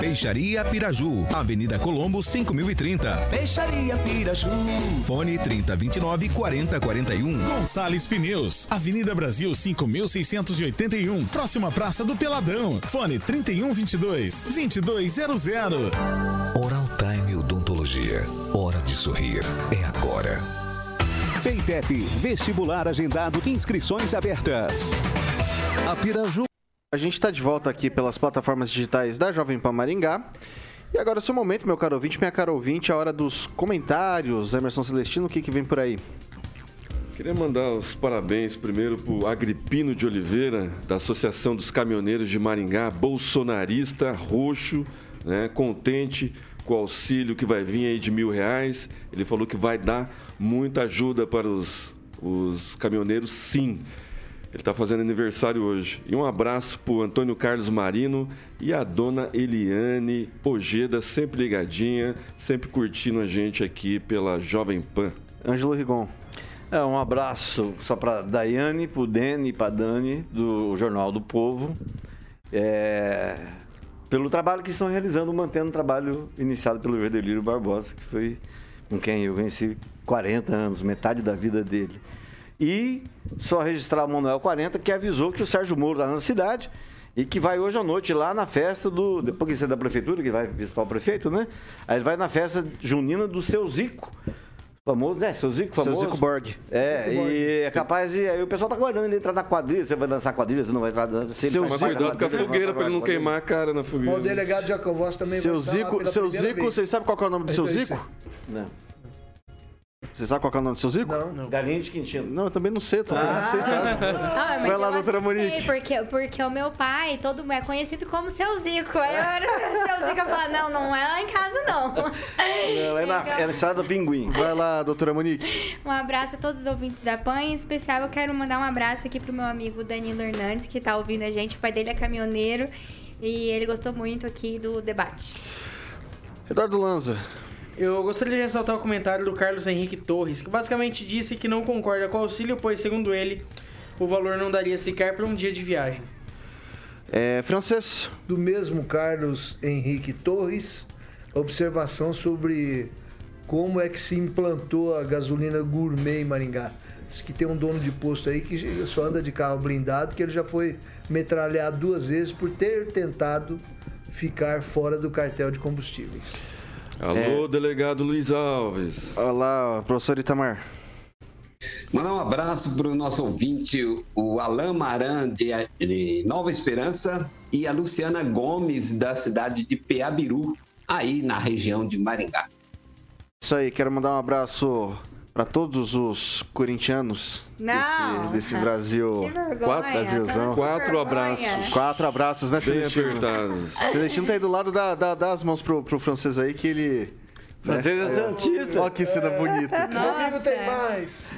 Peixaria Pirajá Piraju, Avenida Colombo 5030. Peixaria Piraju. Fone 3029 4041. Gonçalves Pneus, Avenida Brasil 5681, próxima Praça do Peladão. Fone 3122 2200. Oral Time Odontologia. Hora de sorrir. É agora. Feitep, vestibular agendado, inscrições abertas. A Piraju. A gente está de volta aqui pelas plataformas digitais da Jovem Pan Maringá. E agora é o seu momento, meu caro ouvinte, minha cara ouvinte, a hora dos comentários. Emerson Celestino, o que, que vem por aí? Queria mandar os parabéns primeiro para o Agripino de Oliveira, da Associação dos Caminhoneiros de Maringá, bolsonarista, roxo, né, contente com o auxílio que vai vir aí de mil reais. Ele falou que vai dar muita ajuda para os, os caminhoneiros, sim. Ele está fazendo aniversário hoje. E um abraço para o Antônio Carlos Marino e a dona Eliane Ojeda, sempre ligadinha, sempre curtindo a gente aqui pela Jovem Pan. Ângelo Rigon. É, um abraço só para Daiane, para o Dene e para Dani, do Jornal do Povo. É, pelo trabalho que estão realizando, mantendo o trabalho iniciado pelo Verdelírio Barbosa, que foi com quem eu conheci 40 anos, metade da vida dele. E só registrar o Manuel 40, que avisou que o Sérgio Moro está na cidade e que vai hoje à noite lá na festa do. Depois que você é da prefeitura, que vai visitar o prefeito, né? Aí ele vai na festa junina do seu Zico. Famoso, né? Seu Zico famoso. Seu Zico Borg. É, Zico e é capaz de. Aí o pessoal tá guardando ele entrar na quadrilha. Você vai dançar quadrilha, você não vai entrar. Você seu Zico. cuidado com a fogueira pra ele não queimar a cara na fogueira. O delegado Jacovós também seu vai Zico, Seu Zico, vocês sabem qual é o nome do seu Zico? Não. Você sabe qual é o nome do seu Zico? Não, não. Galinha de Quintino. Não, eu também não sei, tô ah. vocês *laughs* sabem. Ah, Vai lá, doutora Monique. Porque, porque o meu pai, todo é conhecido como seu Zico. Aí eu era seu Zico, eu falava, não, não é lá em casa, não. *laughs* Não, é na, é na estrada do Pinguim. Vai lá, doutora Monique. *laughs* Um abraço a todos os ouvintes da PAN. Em especial, eu quero mandar um abraço aqui pro meu amigo Danilo Hernandes, que tá ouvindo a gente. O pai dele é caminhoneiro e ele gostou muito aqui do debate. Eduardo Lanza. Eu gostaria de ressaltar o comentário do Carlos Henrique Torres, que basicamente disse que não concorda com o auxílio, pois, segundo ele, o valor não daria sequer para um dia de viagem. É, francês. Do mesmo Carlos Henrique Torres, observação sobre como é que se implantou a gasolina gourmet em Maringá. Diz que tem um dono de posto aí que só anda de carro blindado, que ele já foi metralhado duas vezes por ter tentado ficar fora do cartel de combustíveis. Alô, delegado Luiz Alves. Olá, professor Itamar. Mandar um abraço para o nosso ouvinte, o Alain Maran, de, de Nova Esperança, e a Luciana Gomes, da cidade de Peabiru, aí na região de Maringá. Isso aí, quero mandar um abraço para todos os corintianos Não. desse, desse *laughs* Brasil. Vergonha. Quatro, Brasilzão. Quatro abraços. Quatro abraços, né, Bem Celestino? apertados. Celestino tá aí do lado da, da- das mãos pro, pro francês aí que ele. Francês é santista. Olha que cena bonita. *laughs* Comigo tem Nossa. mais.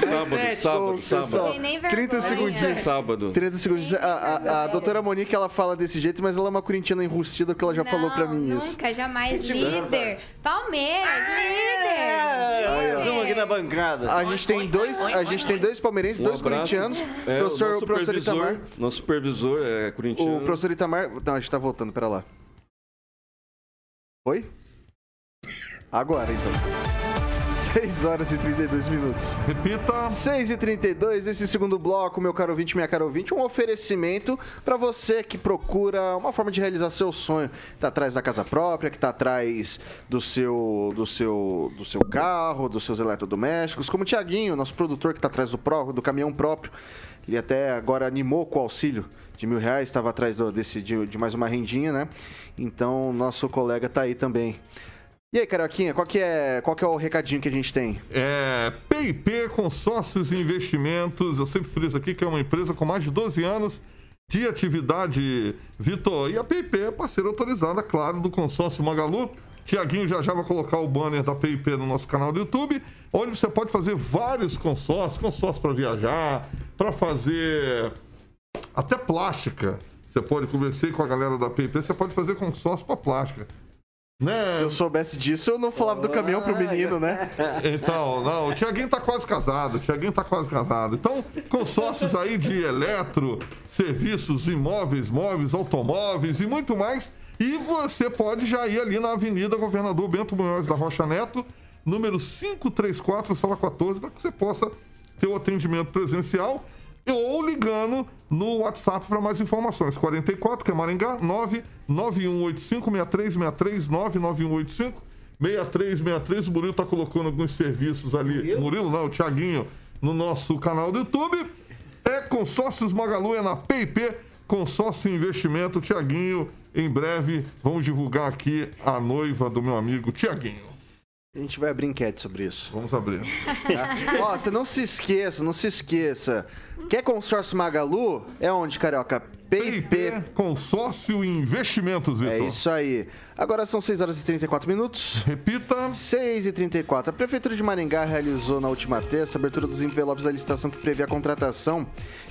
Sábado, sábado, pessoal. sábado. Tem nem 30 vergonha. segundinhos. Sábado. 30 segundos. A, a, a doutora Monique, ela fala desse jeito, mas ela é uma corintiana enrustida, porque ela já falou pra mim Não, isso. Nunca, jamais. Líder. Palmeiras, líder. Mais um aqui na bancada. A gente tem dois, a gente tem dois palmeirenses, Um dois abraço. corintianos. É, professor, o nosso professor Itamar. nosso supervisor é corintiano. O professor Itamar. Não, a gente tá voltando, pera lá. Oi? Agora, então. 6 horas e 32 minutos. Repita. 6 e 32 esse segundo bloco, meu caro ouvinte, minha cara ouvinte, um oferecimento para você que procura uma forma de realizar seu sonho. Tá atrás da casa própria, que tá atrás do seu do seu do seu carro, dos seus eletrodomésticos, como o Tiaguinho, nosso produtor que tá atrás do, pró- do caminhão próprio. Ele até agora animou com o auxílio de mil reais, estava atrás do- desse, de, de mais uma rendinha, né? Então, nosso colega tá aí também. E aí, Carioquinha, qual que é, qual que é o recadinho que a gente tem? É, PIP Consórcios e Investimentos. Eu sempre friso aqui que é uma empresa com mais de 12 anos de atividade, Vitor. E a PIP é parceira autorizada, claro, do consórcio Magalu. Tiaguinho já já vai colocar o banner da PIP no nosso canal do YouTube, onde você pode fazer vários consórcios, consórcio para viajar, para fazer até plástica. Você pode conversar com a galera da PIP, você pode fazer consórcio para plástica. Né? Se eu soubesse disso, eu não falava do caminhão pro menino, né? Então, não, o Tiaguinho tá quase casado, o Tiaguinho tá quase casado. Então, consórcios aí de eletro, serviços imóveis, móveis, automóveis e muito mais. E você pode já ir ali na Avenida Governador Bento Munhoz da Rocha Neto, número 534, sala 14, para que você possa ter o atendimento presencial ou ligando no WhatsApp para mais informações. 44, que é Maringá, 991856363, 99185 6363. O Murilo tá colocando alguns serviços ali. Murilo, não, o Thiaguinho, no nosso canal do YouTube. É Consórcios Magalu, é na PIP, Consórcio Investimento. Tiaguinho, em breve, vamos divulgar aqui a noiva do meu amigo Tiaguinho. A gente vai abrir enquete sobre isso. Vamos abrir. Tá? *laughs* Ó, você não se esqueça, não se esqueça. Quer consórcio Magalu? É onde, Carioca? PIP. Consórcio e Investimentos, Vitor. É isso aí. Agora são 6 horas e 34 minutos. Repita. 6 e 34. A Prefeitura de Maringá realizou na última terça a abertura dos envelopes da licitação que prevê a contratação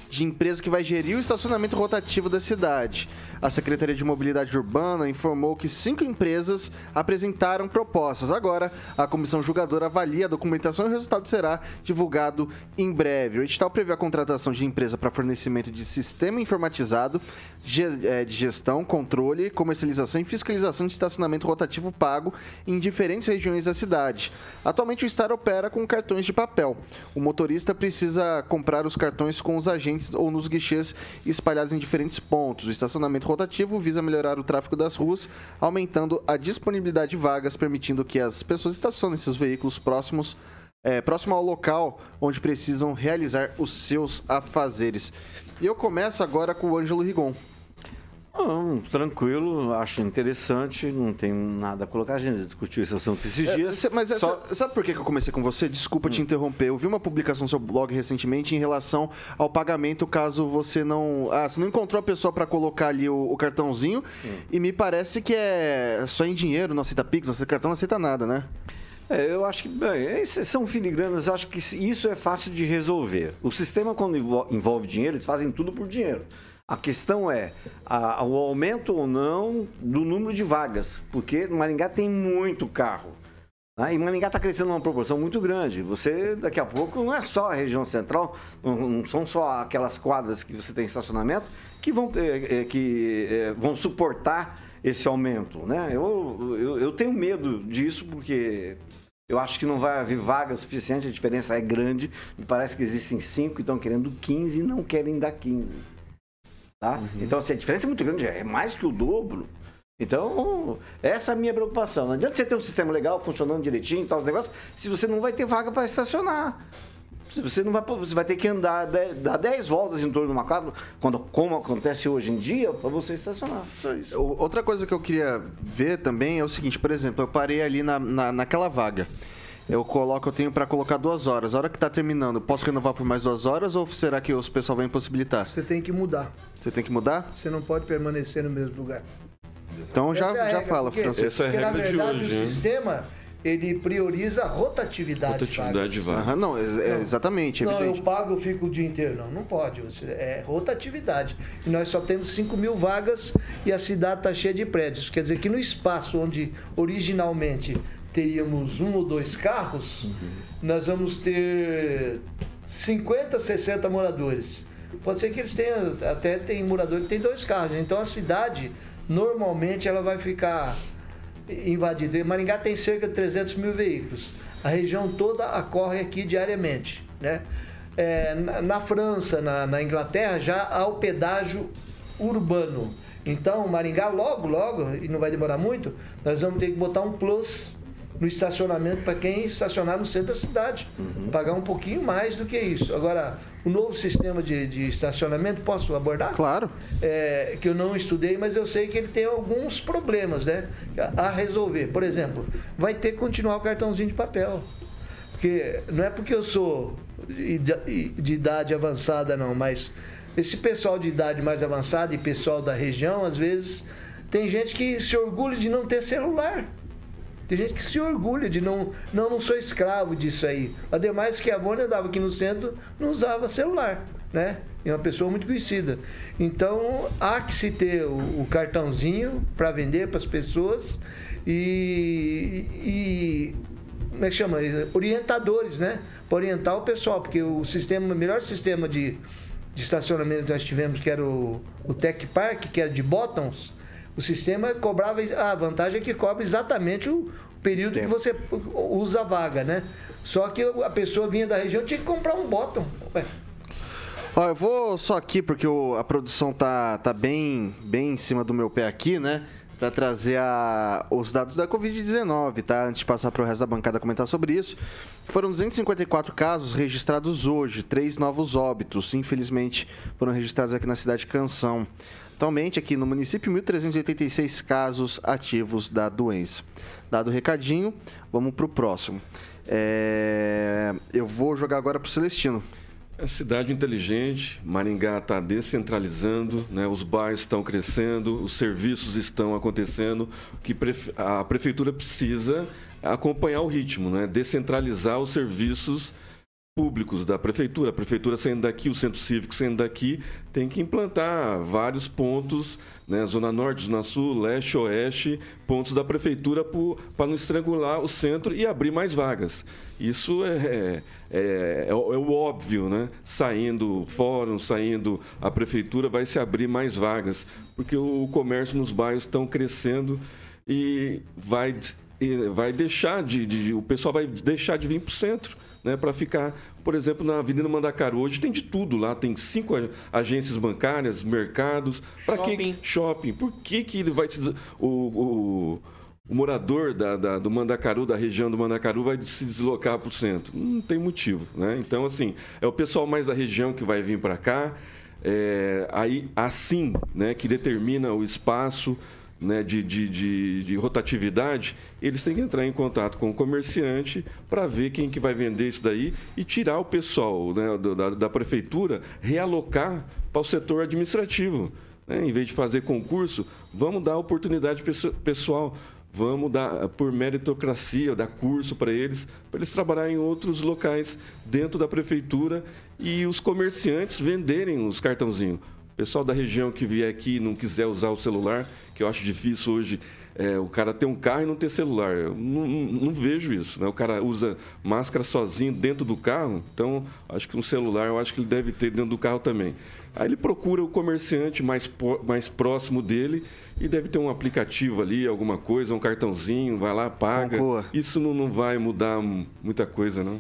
de empresa que vai gerir o estacionamento rotativo da cidade. A Secretaria de Mobilidade Urbana informou que cinco empresas apresentaram propostas. Agora, a comissão julgadora avalia a documentação e o resultado será divulgado em breve. O edital prevê a contratação de empresa para fornecimento de sistema informatizado eh, de gestão, controle, comercialização e fiscalização de estacionamento rotativo pago em diferentes regiões da cidade. Atualmente, o Estado opera com cartões de papel. O motorista precisa comprar os cartões com os agentes ou nos guichês espalhados em diferentes pontos. O estacionamento rotativo visa melhorar o tráfego das ruas, aumentando a disponibilidade de vagas, permitindo que as pessoas estacionem seus veículos próximos é, próximo ao local onde precisam realizar os seus afazeres. E eu começo agora com o Ângelo Rigon. Não, tranquilo, acho interessante, não tem nada a colocar. A gente discutiu esse assunto esses É, dias. cê- mas é, Só- sa- sabe por que eu comecei com você? Desculpa te interromper. Eu vi uma publicação no seu blog recentemente em relação ao pagamento caso você não. Ah, você não encontrou a pessoa para colocar ali o, o cartãozinho. E me parece que é só em dinheiro, não aceita Pix, não aceita cartão, não aceita nada, né? É, eu acho que, bem, esses são filigranas, acho que isso é fácil de resolver. O sistema, quando envol- envolve dinheiro, eles fazem tudo por dinheiro. A questão é a- o aumento ou não do número de vagas, porque Maringá tem muito carro. né? E Maringá está crescendo numa proporção muito grande. Você, daqui a pouco, não é só a região central, não, não são só aquelas quadras que você tem estacionamento que vão, eh, que, eh, vão suportar esse aumento. Né? Eu, eu, eu tenho medo disso, porque eu acho que não vai haver vaga suficiente, a diferença é grande. Me parece que existem cinco que estão querendo 15 e não querem dar 15. Tá? Então, assim, a diferença é muito grande, é mais que o dobro. Então, essa é a minha preocupação. Não adianta você ter um sistema legal funcionando direitinho e tal, os negócios, se você não vai ter vaga para estacionar. Você, não vai, você vai ter que andar, dar 10 voltas em torno de uma casa, quando, como acontece hoje em dia, para você estacionar. Só isso. O- Outra coisa que eu queria ver também é o seguinte, por exemplo, eu parei ali na, na, naquela vaga. Eu coloco, eu tenho para colocar duas horas. A hora que tá terminando, posso renovar por mais duas horas ou será que os pessoal vai impossibilitar? Você tem que mudar. Você tem que mudar? Você não pode permanecer no mesmo lugar. Então já, é a já regra, fala, porque- Francisco. Essa é a Porque, na regra de verdade, hoje, o né? sistema, ele prioriza a rotatividade, Rotatividade de vagas. Aham, não, é- é Não. exatamente, Não, evidente. eu pago, eu fico o dia inteiro. Não, não pode. Você- é rotatividade. E nós só temos 5 mil vagas e a cidade está cheia de prédios. Quer dizer que no espaço onde originalmente teríamos um ou dois carros, nós vamos ter 50, 60 moradores. Pode ser que eles tenham, até tem morador que tem dois carros. Então a cidade, normalmente, ela vai ficar invadida. Maringá tem cerca de 300 mil veículos. A região toda acorre aqui diariamente. Né? É, na, na França, na, na Inglaterra, já há o pedágio urbano. Então, Maringá, logo, logo, e não vai demorar muito, nós vamos ter que botar um plus no estacionamento para quem estacionar no centro da cidade. Pagar um pouquinho mais do que isso. Agora, o novo sistema de, de estacionamento, posso abordar? Claro. é, que eu não estudei, mas eu sei que ele tem alguns problemas né, a resolver. Por exemplo, vai ter que continuar o cartãozinho de papel. Porque não é porque eu sou ida- de idade avançada, não, mas esse pessoal de idade mais avançada e pessoal da região, às vezes, tem gente que se orgulha de não ter celular. Tem gente que se orgulha de não, não, não sou escravo disso aí. Ademais que a Vânia andava aqui no centro, não usava celular, né? É uma pessoa muito conhecida. Então, há que se ter o, o cartãozinho para vender para as pessoas e, e como é que chama? Orientadores, né? Para orientar o pessoal, porque o sistema, o melhor sistema de, de estacionamento que nós tivemos, que era o, o Tech Park, que era de bottoms, o sistema cobrava. A vantagem é que cobra exatamente o período que você usa a vaga, né? Só que a pessoa vinha da região tinha que comprar um bottom. Ué, Ó, eu vou só aqui porque o- a produção tá, tá bem, bem em cima do meu pé aqui, né? Pra trazer a- os dados da Covid-19, tá? Antes de passar pro resto da bancada comentar sobre isso. Foram 254 casos registrados hoje, três novos óbitos, infelizmente, foram registrados aqui na cidade de Canção. Atualmente, aqui no município, 1.386 casos ativos da doença. Dado o recadinho, vamos pro próximo. É, Eu vou jogar agora pro Celestino. É cidade inteligente, Maringá está descentralizando, né? os bairros estão crescendo, os serviços estão acontecendo. O que a prefeitura precisa é acompanhar o ritmo, né? descentralizar os serviços públicos da prefeitura. A prefeitura saindo daqui, o centro cívico saindo daqui, tem que implantar vários pontos, né? Zona Norte, Zona Sul, Leste, Oeste, pontos da prefeitura para não estrangular o centro e abrir mais vagas. Isso é, é, é, o- é o óbvio, né? Saindo o fórum, saindo a prefeitura, vai se abrir mais vagas, porque o comércio nos bairros estão crescendo e vai, vai deixar de, de- O pessoal vai deixar de vir para o centro né, para ficar, por exemplo, na Avenida Mandacaru. Hoje tem de tudo lá, tem cinco agências bancárias, mercados. Para que Shopping. shopping? Por que, que ele vai se, o, o, o morador da, da- do Mandacaru, da região do Mandacaru, vai se deslocar para o centro? Não tem motivo, né? Então, assim, é o pessoal mais da região que vai vir para cá. É, aí, assim, né, que determina o espaço né, de, de, de, de rotatividade, eles têm que entrar em contato com o comerciante para ver quem que vai vender isso daí e tirar o pessoal né, da, da prefeitura, realocar para o setor administrativo. né? Em vez de fazer concurso, vamos dar oportunidade pesso- pessoal, vamos dar por meritocracia, dar curso para eles, para eles trabalharem em outros locais dentro da prefeitura e os comerciantes venderem os cartãozinhos. Pessoal da região que vier aqui e não quiser usar o celular, que eu acho difícil hoje é, o cara ter um carro e não ter celular. Eu não, não, vejo isso. Né? O cara usa máscara sozinho dentro do carro, então acho que um celular eu acho que ele deve ter dentro do carro também. Aí ele procura o comerciante mais, mais próximo dele e deve ter um aplicativo ali, alguma coisa, um cartãozinho, vai lá, paga. Boa. Isso não, não vai mudar mu- muita coisa, não.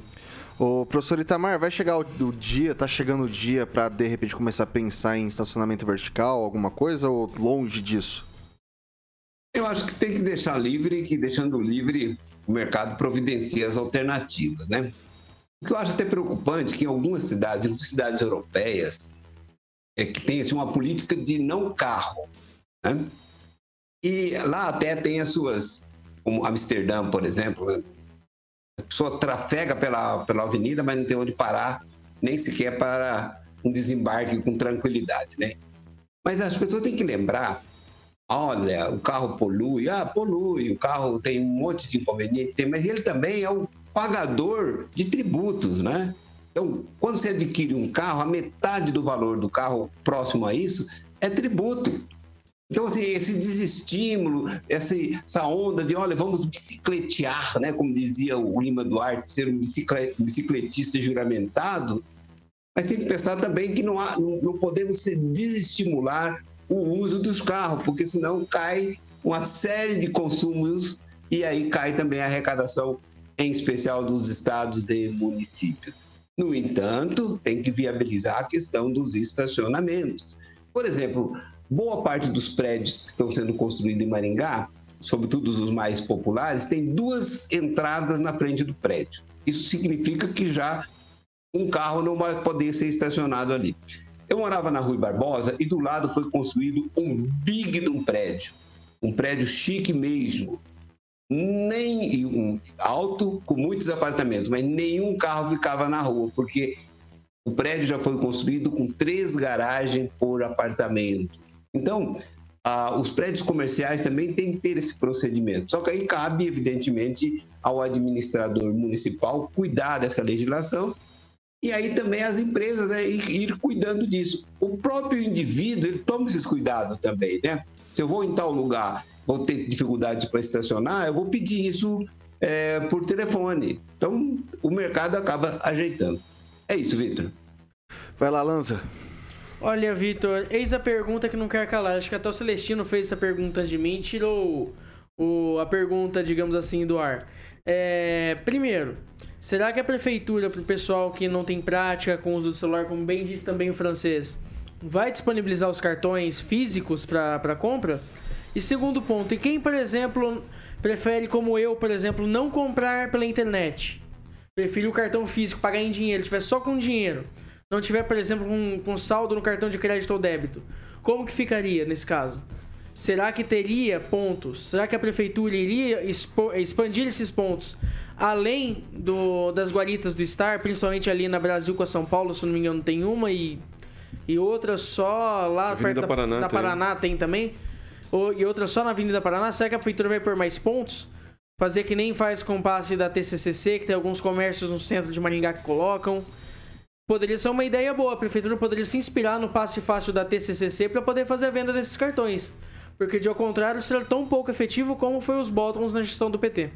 Ô, professor Itamar, vai chegar o, o dia, tá chegando o dia pra de repente começar a pensar em estacionamento vertical, alguma coisa, ou longe disso? Eu acho que tem que deixar livre, que deixando livre, o mercado providencia as alternativas, né? O que eu acho até preocupante é que em algumas cidades, em cidades europeias, é que tem assim, uma política de não carro, né? E lá até tem as suas, como Amsterdã, por exemplo, né? A pessoa trafega pela, pela avenida, mas não tem onde parar, nem sequer para um desembarque com tranquilidade, né? Mas as pessoas têm que lembrar olha, o carro polui, ah, polui, o carro tem um monte de inconvenientes, mas ele também é o pagador de tributos, né? Então, quando você adquire um carro, a metade do valor do carro próximo a isso é tributo. Então, assim, esse desestímulo, essa, essa onda de, olha, vamos bicicletear, né? Como dizia o Lima Duarte, ser um bicicle- bicicletista juramentado, mas tem que pensar também que não, há, não podemos se desestimular o uso dos carros, porque senão cai uma série de consumos e aí cai também a arrecadação, em especial dos estados e municípios. No entanto, tem que viabilizar a questão dos estacionamentos. Por exemplo, boa parte dos prédios que estão sendo construídos em Maringá, sobretudo os mais populares, tem duas entradas na frente do prédio. Isso significa que já um carro não vai poder ser estacionado ali. Eu morava na Rui Barbosa e do lado foi construído um big de um prédio, um prédio chique mesmo. Nem um alto com muitos apartamentos, mas nenhum carro ficava na rua, porque o prédio já foi construído com três garagens por apartamento. Então, ah, os prédios comerciais também têm que ter esse procedimento. Só que aí cabe, evidentemente, ao administrador municipal cuidar dessa legislação e aí também as empresas né, ir, cuidando disso. O próprio indivíduo, ele toma esses cuidados também, né? Se eu vou em tal lugar, vou ter dificuldade para estacionar, eu vou pedir isso é, por telefone. Então, o mercado acaba ajeitando. É isso, Vitor. Vai lá, Lanza. Olha, Vitor, eis a pergunta que não quer calar. Acho que até o Celestino fez essa pergunta de mim e tirou o, a pergunta, digamos assim, do ar. É, primeiro, será que a prefeitura, para o pessoal que não tem prática com o uso do celular, como bem disse também o francês, vai disponibilizar os cartões físicos para compra? E segundo ponto, e quem, por exemplo, prefere, como eu, por exemplo, não comprar pela internet? Prefiro o cartão físico, pagar em dinheiro, tiver só com dinheiro. Não tiver, por exemplo, com, com saldo no cartão de crédito ou débito. Como que ficaria nesse caso? Será que teria pontos? Será que a prefeitura iria expo- expandir esses pontos além do, das guaritas do Star, principalmente ali na Brasil com a São Paulo, se não me engano, tem uma e, e outra só lá Avenida perto da Paraná da tem. Paraná tem também? Ou, e outra só na Avenida Paraná? Será que a prefeitura vai pôr mais pontos? Fazer que nem faz com o passe da TCCC, que tem alguns comércios no centro de Maringá que colocam. Poderia ser uma ideia boa. A prefeitura poderia se inspirar no passe fácil da TCCC para poder fazer a venda desses cartões. Porque, de ao contrário, será tão pouco efetivo como foi os botões na gestão do PT.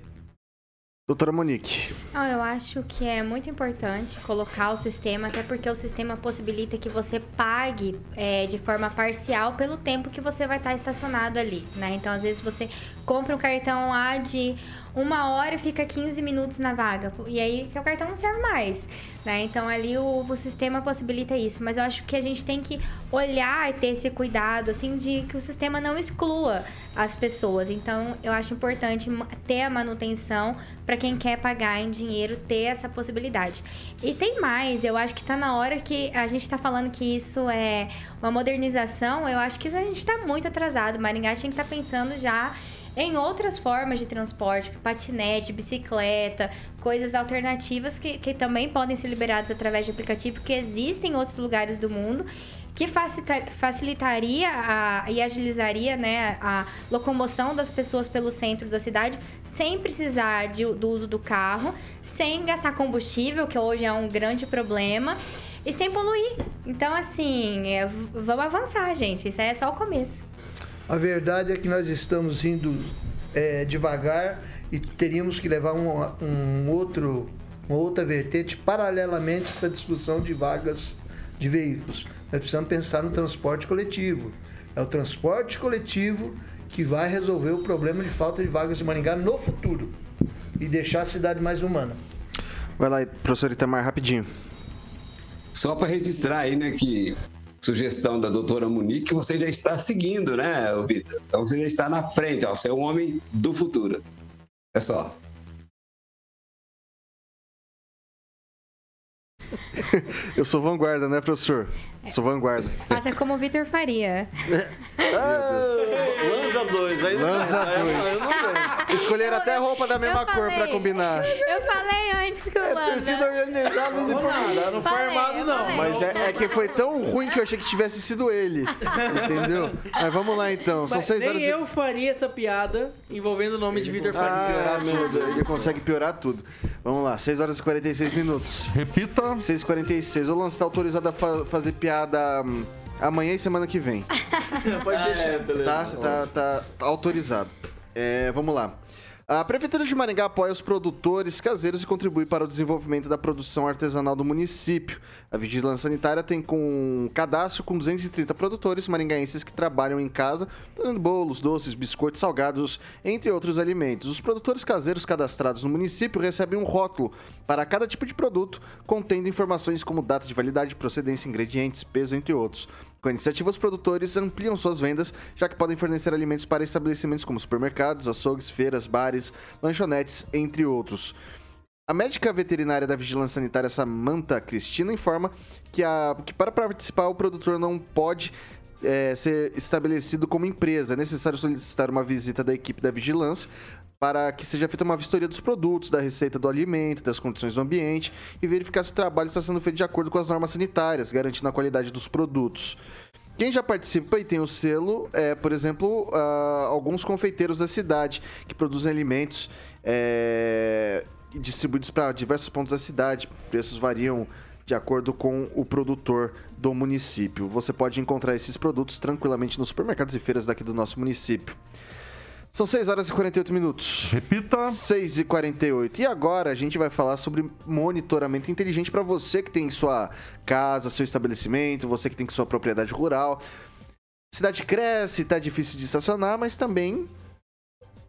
Doutora Monique. Não, eu acho que é muito importante colocar o sistema, até porque o sistema possibilita que você pague é, de forma parcial pelo tempo que você vai estar estacionado ali, né? Então, às vezes você compra um cartão lá de uma hora fica 15 minutos na vaga. E aí, seu cartão não serve mais, né? Então, ali o, o sistema possibilita isso. Mas eu acho que a gente tem que olhar e ter esse cuidado, assim, de que o sistema não exclua as pessoas. Então, eu acho importante ter a manutenção para quem quer pagar em dinheiro ter essa possibilidade. E tem mais, eu acho que tá na hora que a gente tá falando que isso é uma modernização, eu acho que a gente tá muito atrasado. Maringá tinha que estar pensando já em outras formas de transporte, patinete, bicicleta, coisas alternativas que, que também podem ser liberadas através de aplicativo, que existem em outros lugares do mundo, que facilita- facilitaria a- e agilizaria né, a locomoção das pessoas pelo centro da cidade, sem precisar de- do uso do carro, sem gastar combustível, que hoje é um grande problema. e sem poluir. Então, assim, é, vamos avançar, gente. Isso é só o começo. A verdade é que nós estamos indo é, devagar e teríamos que levar um, um outro, uma outra vertente paralelamente a essa discussão de vagas de veículos. Nós precisamos pensar no transporte coletivo. É o transporte coletivo que vai resolver o problema de falta de vagas de Maringá no futuro e deixar a cidade mais humana. Vai lá, professor Itamar, rapidinho. Só para registrar aí, né, que sugestão da doutora Monique, você já está seguindo, né, Vitor? Então você já está na frente, ó, você é um homem do futuro. É só. *laughs* Eu sou vanguarda, né, professor? Sou vanguarda. Faça como o Vitor faria. *laughs* Lança dois, aí Lança dois. Escolheram até roupa da mesma cor pra combinar. Eu falei antes que o Landa. Torcida organizada Não, uniformizada. não foi armado, não. Mas é, é que foi tão ruim que eu achei que tivesse sido ele. Entendeu? Mas vamos lá então. São Mas seis nem horas e... eu faria essa piada envolvendo o nome de Vitor Ah, Faria. tudo. Ele consegue piorar tudo. Vamos lá, 6 horas e 46 minutos. Repita. 6h46. O Lance tá autorizado a fa- fazer piada hum, amanhã e semana que vem. *laughs* Pode deixar. É, beleza. Tá? Você tá, tá- tá autorizado. É, vamos lá. A Prefeitura de Maringá apoia os produtores caseiros e contribui para o desenvolvimento da produção artesanal do município. A Vigilância Sanitária tem com um cadastro com 230 produtores maringaenses que trabalham em casa, dando bolos, doces, biscoitos, salgados, entre outros alimentos. Os produtores caseiros cadastrados no município recebem um rótulo para cada tipo de produto, contendo informações como data de validade, procedência, ingredientes, peso, entre outros. Com a iniciativa, os produtores ampliam suas vendas, já que podem fornecer alimentos para estabelecimentos como supermercados, açougues, feiras, bares, lanchonetes, entre outros. A médica veterinária da Vigilância Sanitária, Samantha Cristina, informa que, a, que para participar o produtor não pode é, ser estabelecido como empresa. É necessário solicitar uma visita da equipe da vigilância para que seja feita uma vistoria dos produtos, da receita do alimento, das condições do ambiente e verificar se o trabalho está sendo feito de acordo com as normas sanitárias, garantindo a qualidade dos produtos. Quem já participa e tem o selo é, por exemplo, ah, alguns confeiteiros da cidade que produzem alimentos é, distribuídos para diversos pontos da cidade. Preços variam de acordo com o produtor do município. Você pode encontrar esses produtos tranquilamente nos supermercados e feiras daqui do nosso município. São 6 horas e 48 minutos. Repita. 6 e 48. E agora a gente vai falar sobre monitoramento inteligente para você que tem sua casa, seu estabelecimento, você que tem sua propriedade rural. Cidade cresce, tá difícil de estacionar, mas também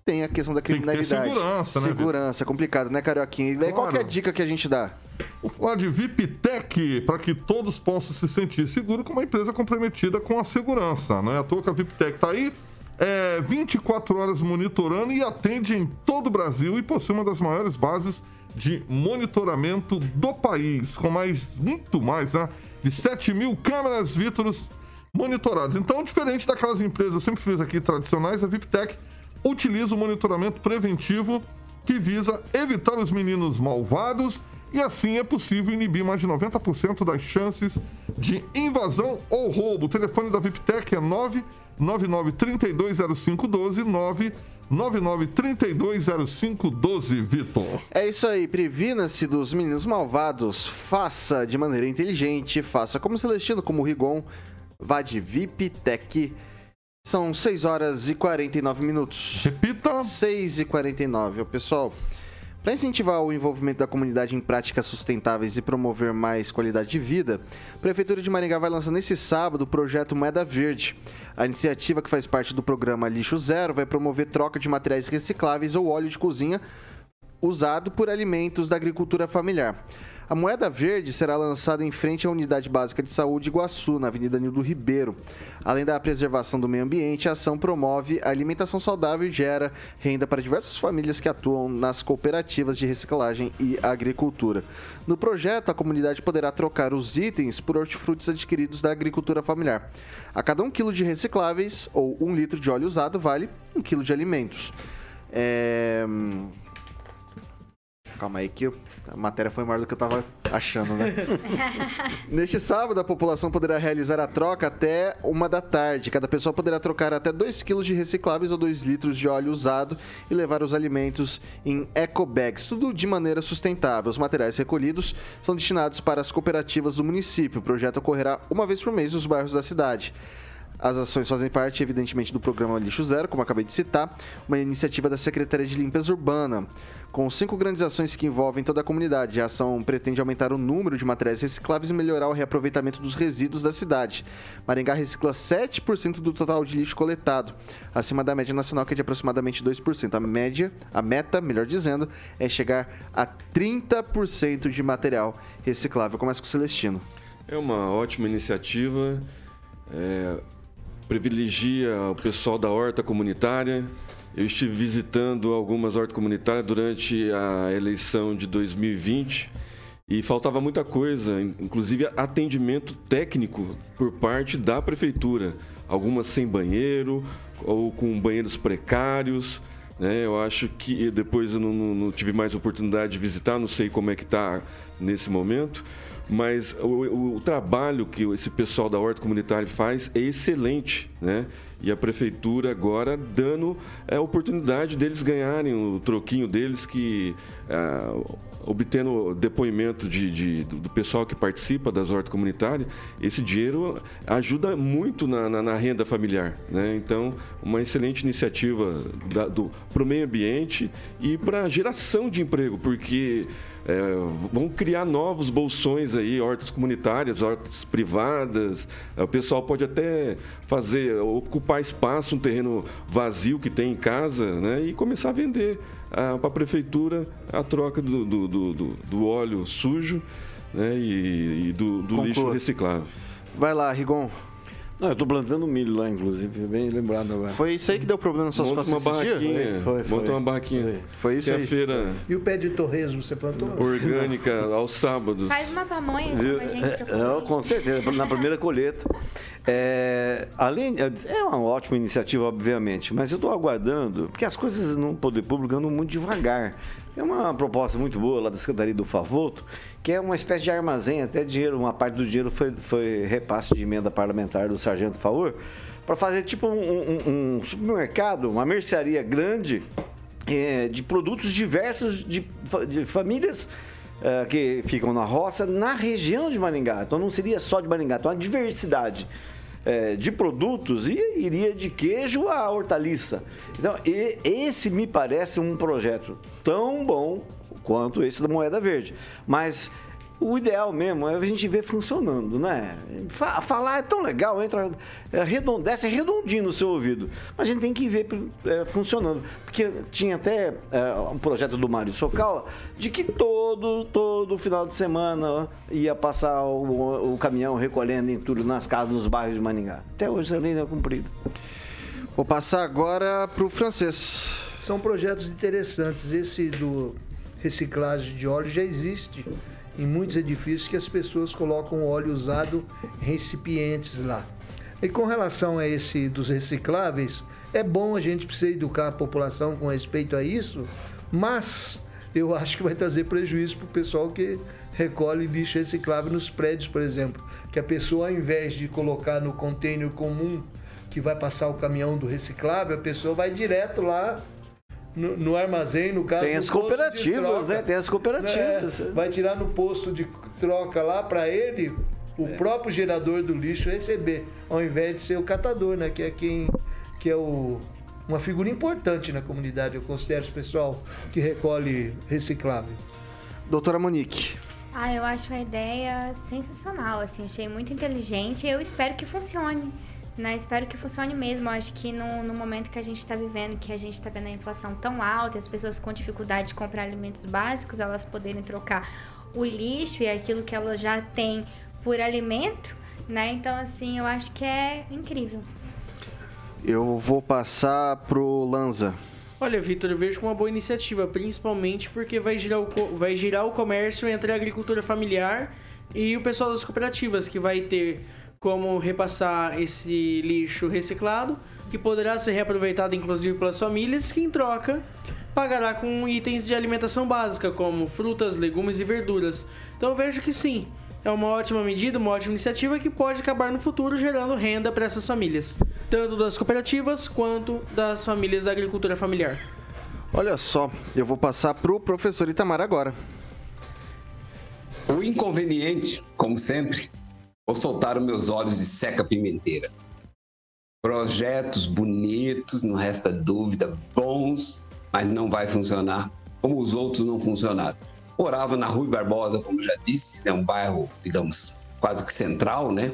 tem a questão da Tem que criminalidade. segurança, né? Segurança, é complicado, né, Carioquinha? E daí qual que é a Claro. dica que a gente dá? Vou falar de VIPTEC, para que todos possam se sentir seguros com uma empresa comprometida com a segurança. Não é à toa que a VIPTEC está aí, é, 24 horas monitorando e atende em todo o Brasil e possui uma das maiores bases de monitoramento do país, com mais, muito mais, né? De 7 mil câmeras Vítoros monitoradas. Então, diferente daquelas empresas, eu sempre fiz aqui tradicionais, a VIPTEC utiliza o monitoramento preventivo que visa evitar os meninos malvados e assim é possível inibir mais de 90% das chances de invasão ou roubo. O telefone da VIPTEC é 999-320512, 999-320512, Vitor. É isso aí, previna-se dos meninos malvados, faça de maneira inteligente, faça como Celestino, como Rigon, vá de VIPTEC. São 6 horas e 49 minutos. Repita. 6 e 49. Ô, Pessoal, para incentivar o envolvimento da comunidade em práticas sustentáveis e promover mais qualidade de vida, a Prefeitura de Maringá vai lançar nesse sábado o projeto Moeda Verde. A iniciativa, que faz parte do programa Lixo Zero, vai promover troca de materiais recicláveis ou óleo de cozinha usado por alimentos da agricultura familiar. A moeda verde será lançada em frente à Unidade Básica de Saúde Iguaçu, na Avenida Nildo Ribeiro. Além da preservação do meio ambiente, a ação promove a alimentação saudável e gera renda para diversas famílias que atuam nas cooperativas de reciclagem e agricultura. No projeto, a comunidade poderá trocar os itens por hortifrutis adquiridos da agricultura familiar. A cada um quilo de recicláveis ou um litro de óleo usado vale um quilo de alimentos. É... Calma aí que a matéria foi maior do que eu tava achando, né? *laughs* Neste sábado, a população poderá realizar a troca até uma da tarde. Cada pessoa poderá trocar até 2 kg de recicláveis ou 2 litros de óleo usado e levar os alimentos em ecobags, tudo de maneira sustentável. Os materiais recolhidos são destinados para as cooperativas do município. O projeto ocorrerá uma vez por mês nos bairros da cidade. As ações fazem parte, evidentemente, do programa Lixo Zero, como acabei de citar, uma iniciativa da Secretaria de Limpeza Urbana, com cinco grandes ações que envolvem toda a comunidade. A ação pretende aumentar o número de materiais recicláveis e melhorar o reaproveitamento dos resíduos da cidade. Maringá recicla 7% do total de lixo coletado, acima da média nacional, que é de aproximadamente 2%. A média, a meta, melhor dizendo, é chegar a 30% de material reciclável. Começa com o Celestino. É uma ótima iniciativa. é, privilegia o pessoal da horta comunitária. Eu estive visitando algumas hortas comunitárias durante a eleição de 2020 e faltava muita coisa, inclusive atendimento técnico por parte da prefeitura. Algumas sem banheiro ou com banheiros precários. né? Eu acho que depois eu não, não- não tive mais oportunidade de visitar, não sei como é que está nesse momento. Mas o, o- trabalho que esse pessoal da horta comunitária faz é excelente, né? E a prefeitura agora dando a oportunidade deles ganharem o troquinho deles que ah, obtendo depoimento de, de- do pessoal que participa das hortas comunitárias, esse dinheiro ajuda muito na, na- na renda familiar. Né? Então, uma excelente iniciativa para o meio ambiente e para a geração de emprego, porque é, vão criar novos bolsões aí, hortas comunitárias, hortas privadas. É, O pessoal pode até fazer, ocupar espaço, um terreno vazio que tem em casa, né? E começar a vender para a prefeitura a troca do, do, do- do- óleo sujo né? e, e do, do lixo reciclável. Vai lá, Rigon. Não, eu tô plantando milho lá, inclusive, bem lembrado agora. Foi isso aí que deu problema nas suas Monta costas uma esses dias? barraquinha, Foi, foi. monta uma barraquinha. Foi isso que é a aí. feira E o pé de torresmo você plantou? orgânica aos sábados. Faz uma pamonha, chama a gente pra É, não, comer. com certeza, na primeira colheita. É, além, é uma ótima iniciativa, obviamente, mas eu estou aguardando, porque as coisas no poder público andam muito devagar. É uma proposta muito boa lá da Secretaria do Favoto, que é uma espécie de armazém, até dinheiro, uma parte do dinheiro foi, foi repasse de emenda parlamentar do Sargento Favor, para fazer tipo um, um- um supermercado, uma mercearia grande é, de produtos diversos de, de famílias eh, que ficam na roça, na região de Maringá. Então não seria só de Maringá, então a diversidade eh, de produtos e iria de queijo a hortaliça. Então e- esse me parece um projeto tão bom quanto esse da moeda verde. Mas o ideal mesmo é a gente ver funcionando, né? Fa- falar é tão legal, entra, é, desce redondinho no seu ouvido. Mas a gente tem que ver é, funcionando. Porque tinha até é, um projeto do Mário Socal de que todo, todo final de semana ia passar o, o caminhão recolhendo entulho nas casas, nos bairros de Maningá. Até hoje essa lei não é cumprida. Vou passar agora pro francês. São projetos interessantes. Esse do reciclagem de óleo já existe em muitos edifícios que as pessoas colocam óleo usado em recipientes lá. E com relação a esse dos recicláveis, é bom a gente precisa educar a população com respeito a isso, mas eu acho que vai trazer prejuízo para o pessoal que recolhe lixo reciclável nos prédios, por exemplo. Que a pessoa, ao invés de colocar no container comum que vai passar o caminhão do reciclável, a pessoa vai direto lá no, no armazém, no caso Tem as cooperativas, troca. né? Tem as cooperativas. É, vai tirar no posto de troca lá para ele, o É. próprio gerador do lixo receber, ao invés de ser o catador, né? Que é quem que é o uma figura importante na comunidade, eu considero esse pessoal que recolhe reciclável. Doutora Monique. Ah, eu acho a ideia sensacional, assim, achei muito inteligente e eu espero que funcione. Né? Espero que funcione mesmo. Acho que no, no momento que a gente está vivendo, que a gente está vendo a inflação tão alta, e as pessoas com dificuldade de comprar alimentos básicos, elas poderem trocar o lixo e aquilo que elas já têm por alimento, né? Então, assim, eu acho que é incrível. Eu vou passar pro Lanza. Olha, Vitor, eu vejo como uma boa iniciativa, principalmente porque vai girar, o, vai girar o comércio entre a agricultura familiar e o pessoal das cooperativas, que vai ter como repassar esse lixo reciclado que poderá ser reaproveitado inclusive pelas famílias, que em troca pagará com itens de alimentação básica, como frutas, legumes e verduras. Então eu vejo que sim, é uma ótima medida, uma ótima iniciativa que pode acabar no futuro gerando renda para essas famílias, tanto das cooperativas quanto das famílias da agricultura familiar. Olha só, eu vou passar pro professor Itamar agora. O inconveniente, como sempre, vou soltar os meus olhos de seca pimenteira. Projetos bonitos, não resta dúvida, bons, mas não vai funcionar como os outros não funcionaram. Morava na Rui Barbosa, como já disse, é um bairro, digamos, quase que central, né?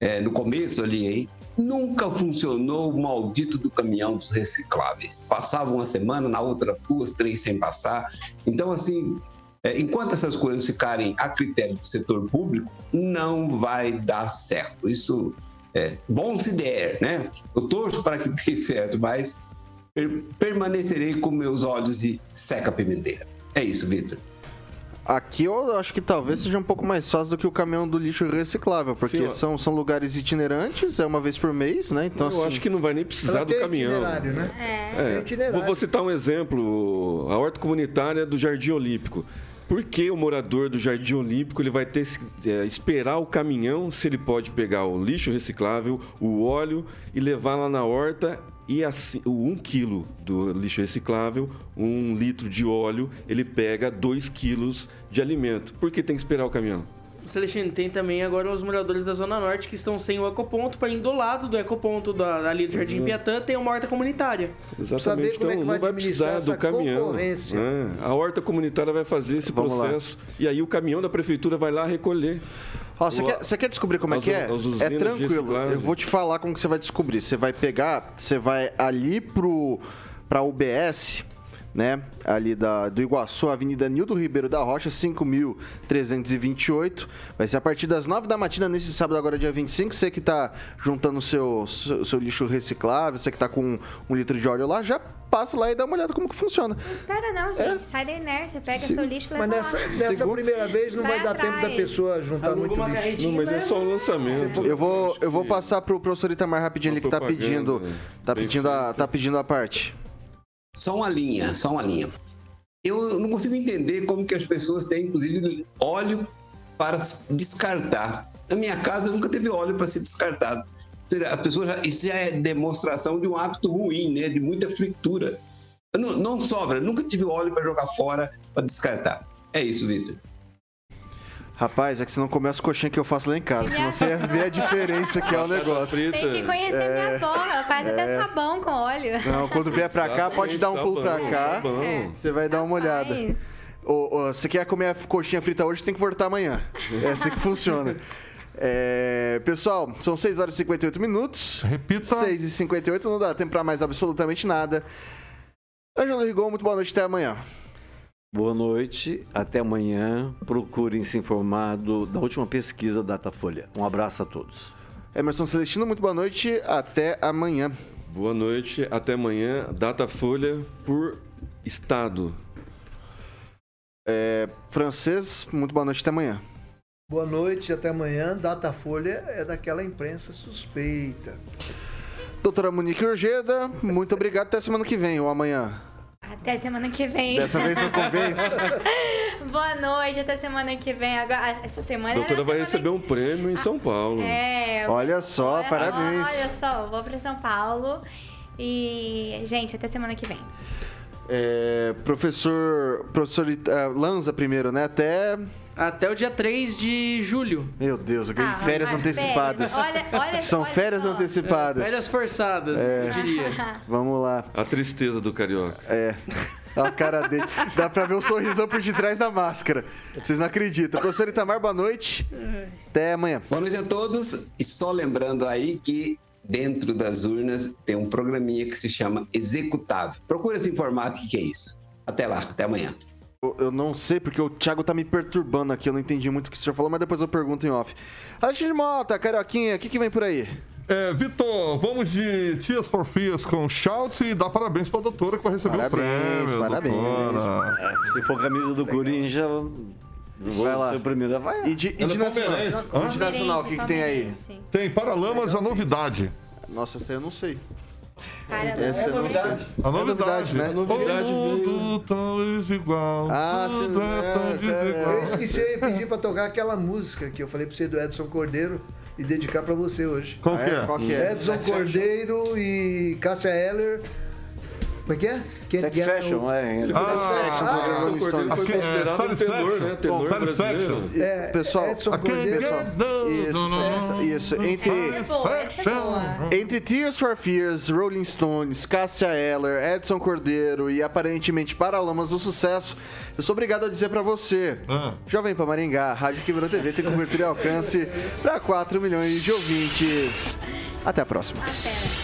É, no começo ali, aí, nunca funcionou o maldito do caminhão dos recicláveis. Passava uma semana, na outra duas, três sem passar. Então, assim, enquanto essas coisas ficarem a critério do setor público, não vai dar certo. Isso é bom se der, né? Eu torço para que *laughs* dê certo, mas per- permanecerei com meus olhos de seca pimenteira. É isso, Vitor. Aqui eu acho que talvez seja um pouco mais fácil do que o caminhão do lixo reciclável, porque Sim, são, são lugares itinerantes, é uma vez por mês, né? Então, eu assim, acho que não vai nem precisar do caminhão. itinerário, né? É, Tem itinerário. vou, vou citar um exemplo, a horta comunitária do Jardim Olímpico. Por que o morador do Jardim Olímpico ele vai ter que é, esperar o caminhão se ele pode pegar o lixo reciclável, o óleo e levar lá na horta e assim, o um quilo do lixo reciclável, um litro de óleo, ele pega dois quilos de alimento. Por que tem que esperar o caminhão? Celestino, tem também agora os moradores da Zona Norte que estão sem o ecoponto, para ir do lado do ecoponto da, ali do Jardim Piatã tem uma horta comunitária. Exatamente, como é então que vai não vai precisar do caminhão. né? A horta comunitária vai fazer esse Vamos lá. processo e aí o caminhão da prefeitura vai lá recolher. Você O- quer, você quer descobrir como é que é? as usinas É de tranquilo. Eu vou te falar como que você vai descobrir. Você vai pegar, você vai ali pro pra UBS, né? Ali da, do Iguaçu, Avenida Nildo Ribeiro da Rocha, 5.328. Vai ser a partir das 9 da matina nesse sábado, agora dia 25. Você que tá juntando o seu, seu, seu lixo reciclável, você que tá com um litro de óleo lá, já passa lá e dá uma olhada como que funciona. Não espera não, gente. Sai da inércia, pega Se- seu lixo e leva Mas nessa, lá. nessa Segundo- primeira vez não vai, Vai dar tempo da pessoa juntar Aluga muito lixo. Não, mas é só o lançamento. Eu vou, eu vou passar pro professor Itamar rapidinho, ele que tá propaganda, pedindo, né? tá pedindo, a, tá pedindo a parte. Só uma linha, só uma linha. Eu não consigo entender como que as pessoas têm, inclusive, óleo para descartar. Na minha casa nunca teve óleo para ser descartado. Seja, a pessoa já, isso já é demonstração de um hábito ruim, né? De muita fritura. Não, não sobra, nunca tive óleo para jogar fora para descartar. É isso, Vitor. Rapaz, é que você não comeu as coxinhas que eu faço lá em casa, senão você ia ver a diferença que é o negócio. Frita. Tem que conhecer minha avó, ela faz até sabão com óleo. Não, quando vier pra cá, pode dar um pulo pra cá, sabão. É. você vai dar uma olhada. Ô, você quer comer a coxinha frita hoje, tem que voltar amanhã. É assim que funciona. É, pessoal, são 6 horas e 58 minutos. Repita. 6 e 58 não dá tempo pra mais absolutamente nada. Ângelo Rigon, muito boa noite, até amanhã. Boa noite, até amanhã. Procurem se informar do- da última pesquisa Datafolha. Um abraço a todos. Emerson Celestino, muito boa noite, até amanhã. Boa noite, até amanhã. Datafolha por estado. É, francês, muito boa noite, até amanhã. Boa noite, até amanhã. Datafolha é daquela imprensa suspeita. Doutora Monique Urgeda, muito obrigado, até semana que vem ou amanhã. Até semana que vem. Dessa vez não convence. *laughs* Boa noite, até semana que vem. Agora, essa semana A doutora vai semana receber um prêmio em São Paulo. É, eu- Olha só, olha- parabéns. Olha só, vou pra São Paulo. E, gente, até semana que vem. É, professor, professor eh, Lanza primeiro, né? Até, Até o dia 3 de julho. meu Deus, eu ganhei Ah, férias antecipadas. férias. Olha, olha, São olha férias só. antecipadas. Férias forçadas, É. eu diria. *laughs* Vamos lá. A tristeza do carioca. É. A cara dele. Dá pra ver o sorrisão por detrás da máscara. Vocês não acreditam. Professor Itamar, boa noite. Até amanhã. Boa noite a todos. E só lembrando aí que dentro das urnas tem um programinha que se chama Executável. Procura se informar o que é isso. Até lá, até amanhã. Eu, eu não sei, porque o Thiago tá me perturbando aqui. Eu não entendi muito o que o senhor falou, mas depois eu pergunto em off. Alexandre Mota, Carioquinha, o que, que vem por aí? É, Vitor, vamos de Tias for Fears com Shout e dá parabéns pra doutora que vai receber Parabéns, o prêmio. parabéns. doutora. Se for camisa do Corinthians, eu vou Vai lá. ser o primeiro a vaiar. E de, e de é nacional? de nacional, o que, que tem aí? Tem Paralamas a novidade. Nossa, essa aí eu não sei. Essa eu não sei. A É novidade, né? A novidade O mundo tão desigual. Ah, tudo é é, tão é, desigual. Eu esqueci e pedi pra tocar aquela música que eu falei pra você do Edson Cordeiro e dedicar pra você hoje. Qual que Ah, é? é? Qual que é? Edson Cordeiro e Cássia Heller. Como é que é? Satisfaction, é. Ah, Edson Cordeiro foi é, considerado tenor, né? Tenor Satisfaction. brasileiro. É, Pessoal, Edson Cordeiro. no, Isso, isso. Entre- é é. Entre Tears for Fears, Rolling Stones, Cássia Eller, Edson Cordeiro e aparentemente Paralamas do Sucesso, eu sou obrigado a dizer pra você, Ah. Jovem Pan Maringá, Rádio que virou TV tem cobertura e alcance pra 4 milhões de ouvintes. Até a próxima. Até.